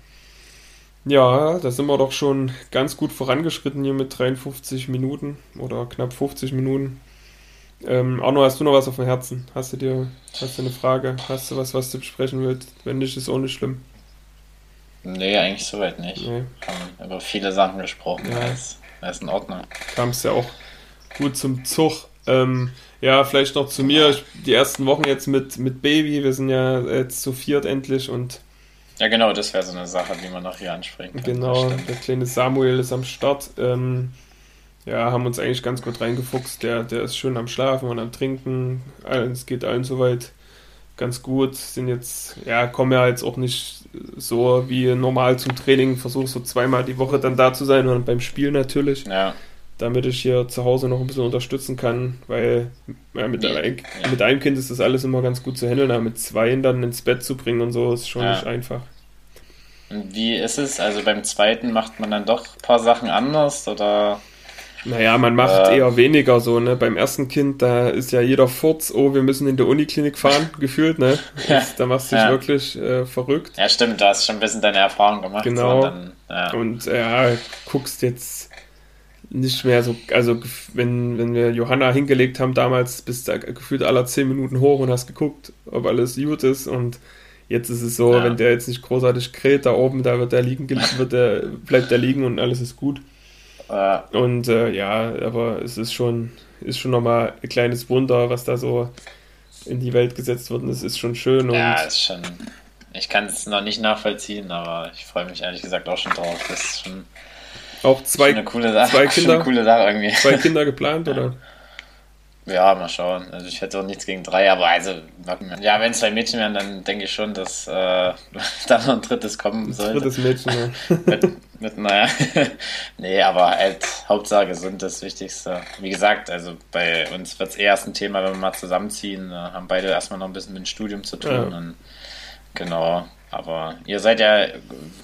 ja, da sind wir doch schon ganz gut vorangeschritten hier mit 53 Minuten oder knapp 50 Minuten. Ähm, Arno, hast du noch was auf dem Herzen? Hast du dir hast du eine Frage? Hast du was, was du besprechen willst? Wenn nicht, ist auch nicht schlimm. Nee, eigentlich soweit nicht. Nee. Haben über viele Sachen gesprochen. Ja. Das ist in Ordnung. Kam es ja auch gut zum Zug. Ähm, ja, vielleicht noch zu mir. Die ersten Wochen jetzt mit, mit Baby. Wir sind ja jetzt zu viert endlich und. Ja, genau, das wäre so eine Sache, die man noch hier ansprechen kann. Genau, der kleine Samuel ist am Start. Ähm, ja, haben uns eigentlich ganz gut reingefuchst. Der, der ist schön am Schlafen und am Trinken. Es geht allen soweit ganz gut. Sind jetzt, ja, kommen ja jetzt auch nicht so wie normal zum Training. Versuche so zweimal die Woche dann da zu sein und beim Spiel natürlich. Ja damit ich hier zu Hause noch ein bisschen unterstützen kann, weil ja, mit, ja, ein, ja. mit, einem Kind ist das alles immer ganz gut zu handeln, aber mit zwei dann ins Bett zu bringen und so ist schon nicht einfach. Und wie ist es? Also beim zweiten macht man dann doch ein paar Sachen anders oder? Naja, man macht äh, eher weniger so, ne? Beim ersten Kind, da ist ja jeder Furz, oh, wir müssen in der Uniklinik fahren, gefühlt, ne? Da machst du dich ja. wirklich äh, verrückt. Ja, stimmt, du hast schon ein bisschen deine Erfahrung gemacht. Genau. So, und, dann, ja. und ja, guckst jetzt nicht mehr so, also wenn, wenn wir Johanna hingelegt haben damals, bist du gefühlt alle 10 Minuten hoch und hast geguckt, ob alles gut ist und jetzt ist es so, ja. wenn der jetzt nicht großartig kräht da oben, da wird der liegen, wird der, bleibt der liegen und alles ist gut. Ja. Und äh, ja, aber es ist schon, ist schon nochmal ein kleines Wunder, was da so in die Welt gesetzt wird und es ist schon schön. ja, ist schon, ich kann es noch nicht nachvollziehen, aber ich freue mich ehrlich gesagt auch schon drauf. Das ist schon auch zwei, zwei Kinder, coole Sache irgendwie. zwei Kinder geplant, oder? Ja, mal schauen. Also ich hätte auch nichts gegen drei, aber also, ja, wenn zwei Mädchen wären, dann denke ich schon, dass äh, da noch ein drittes kommen sollte. Ein drittes Mädchen, ja. mit, mit, naja, nee, aber halt, Hauptsache gesund, das Wichtigste. Wie gesagt, also bei uns wird es erst ein Thema, wenn wir mal zusammenziehen, haben beide erstmal noch ein bisschen mit dem Studium zu tun ja. und genau, aber ihr seid ja,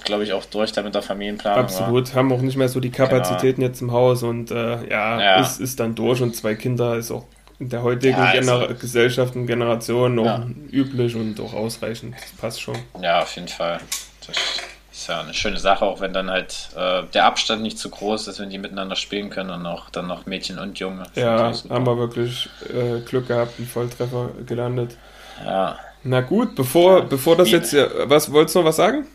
glaube ich, auch durch da mit der Familienplanung. Absolut, oder? haben auch nicht mehr so die Kapazitäten genau. jetzt im Haus und äh, ja, ja. Ist, ist dann durch und zwei Kinder ist auch in der heutigen ja, also, Gesellschaft und Generation noch ja. üblich und auch ausreichend. Das passt schon. Ja, auf jeden Fall. Das ist ja eine schöne Sache, auch wenn dann halt äh, der Abstand nicht zu groß ist, wenn die miteinander spielen können und auch dann noch Mädchen und Junge. Ja, haben wir wirklich äh, Glück gehabt, einen Volltreffer gelandet. Ja. Na gut, bevor, bevor das jetzt. Was wolltest du noch was sagen?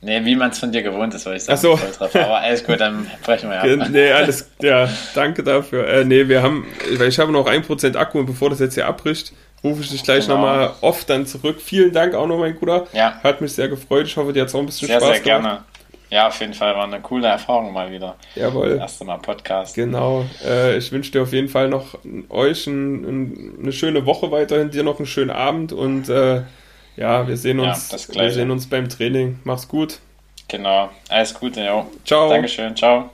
Nee, wie man es von dir gewohnt ist, würde ich sagen. Ach so. Aber alles gut, dann brechen wir ab. Nee, alles, ja, danke dafür. Äh, nee, wir haben, weil ich habe noch 1% Akku und bevor das jetzt hier abbricht, rufe ich dich gleich genau. nochmal oft dann zurück. Vielen Dank auch noch, mein Bruder. Ja. Hat mich sehr gefreut. Ich hoffe, dir hat es auch ein bisschen sehr, Spaß sehr gemacht. Sehr, sehr gerne. Ja, auf jeden Fall war eine coole Erfahrung mal wieder. Jawohl. Das erste Mal Podcast. Genau. Äh, ich wünsche dir auf jeden Fall noch euch ein, ein, eine schöne Woche weiterhin, dir noch einen schönen Abend und äh, ja, wir sehen uns, ja, wir sehen uns beim Training. Mach's gut. Genau. Alles Gute, jo. Ciao. Dankeschön. Ciao.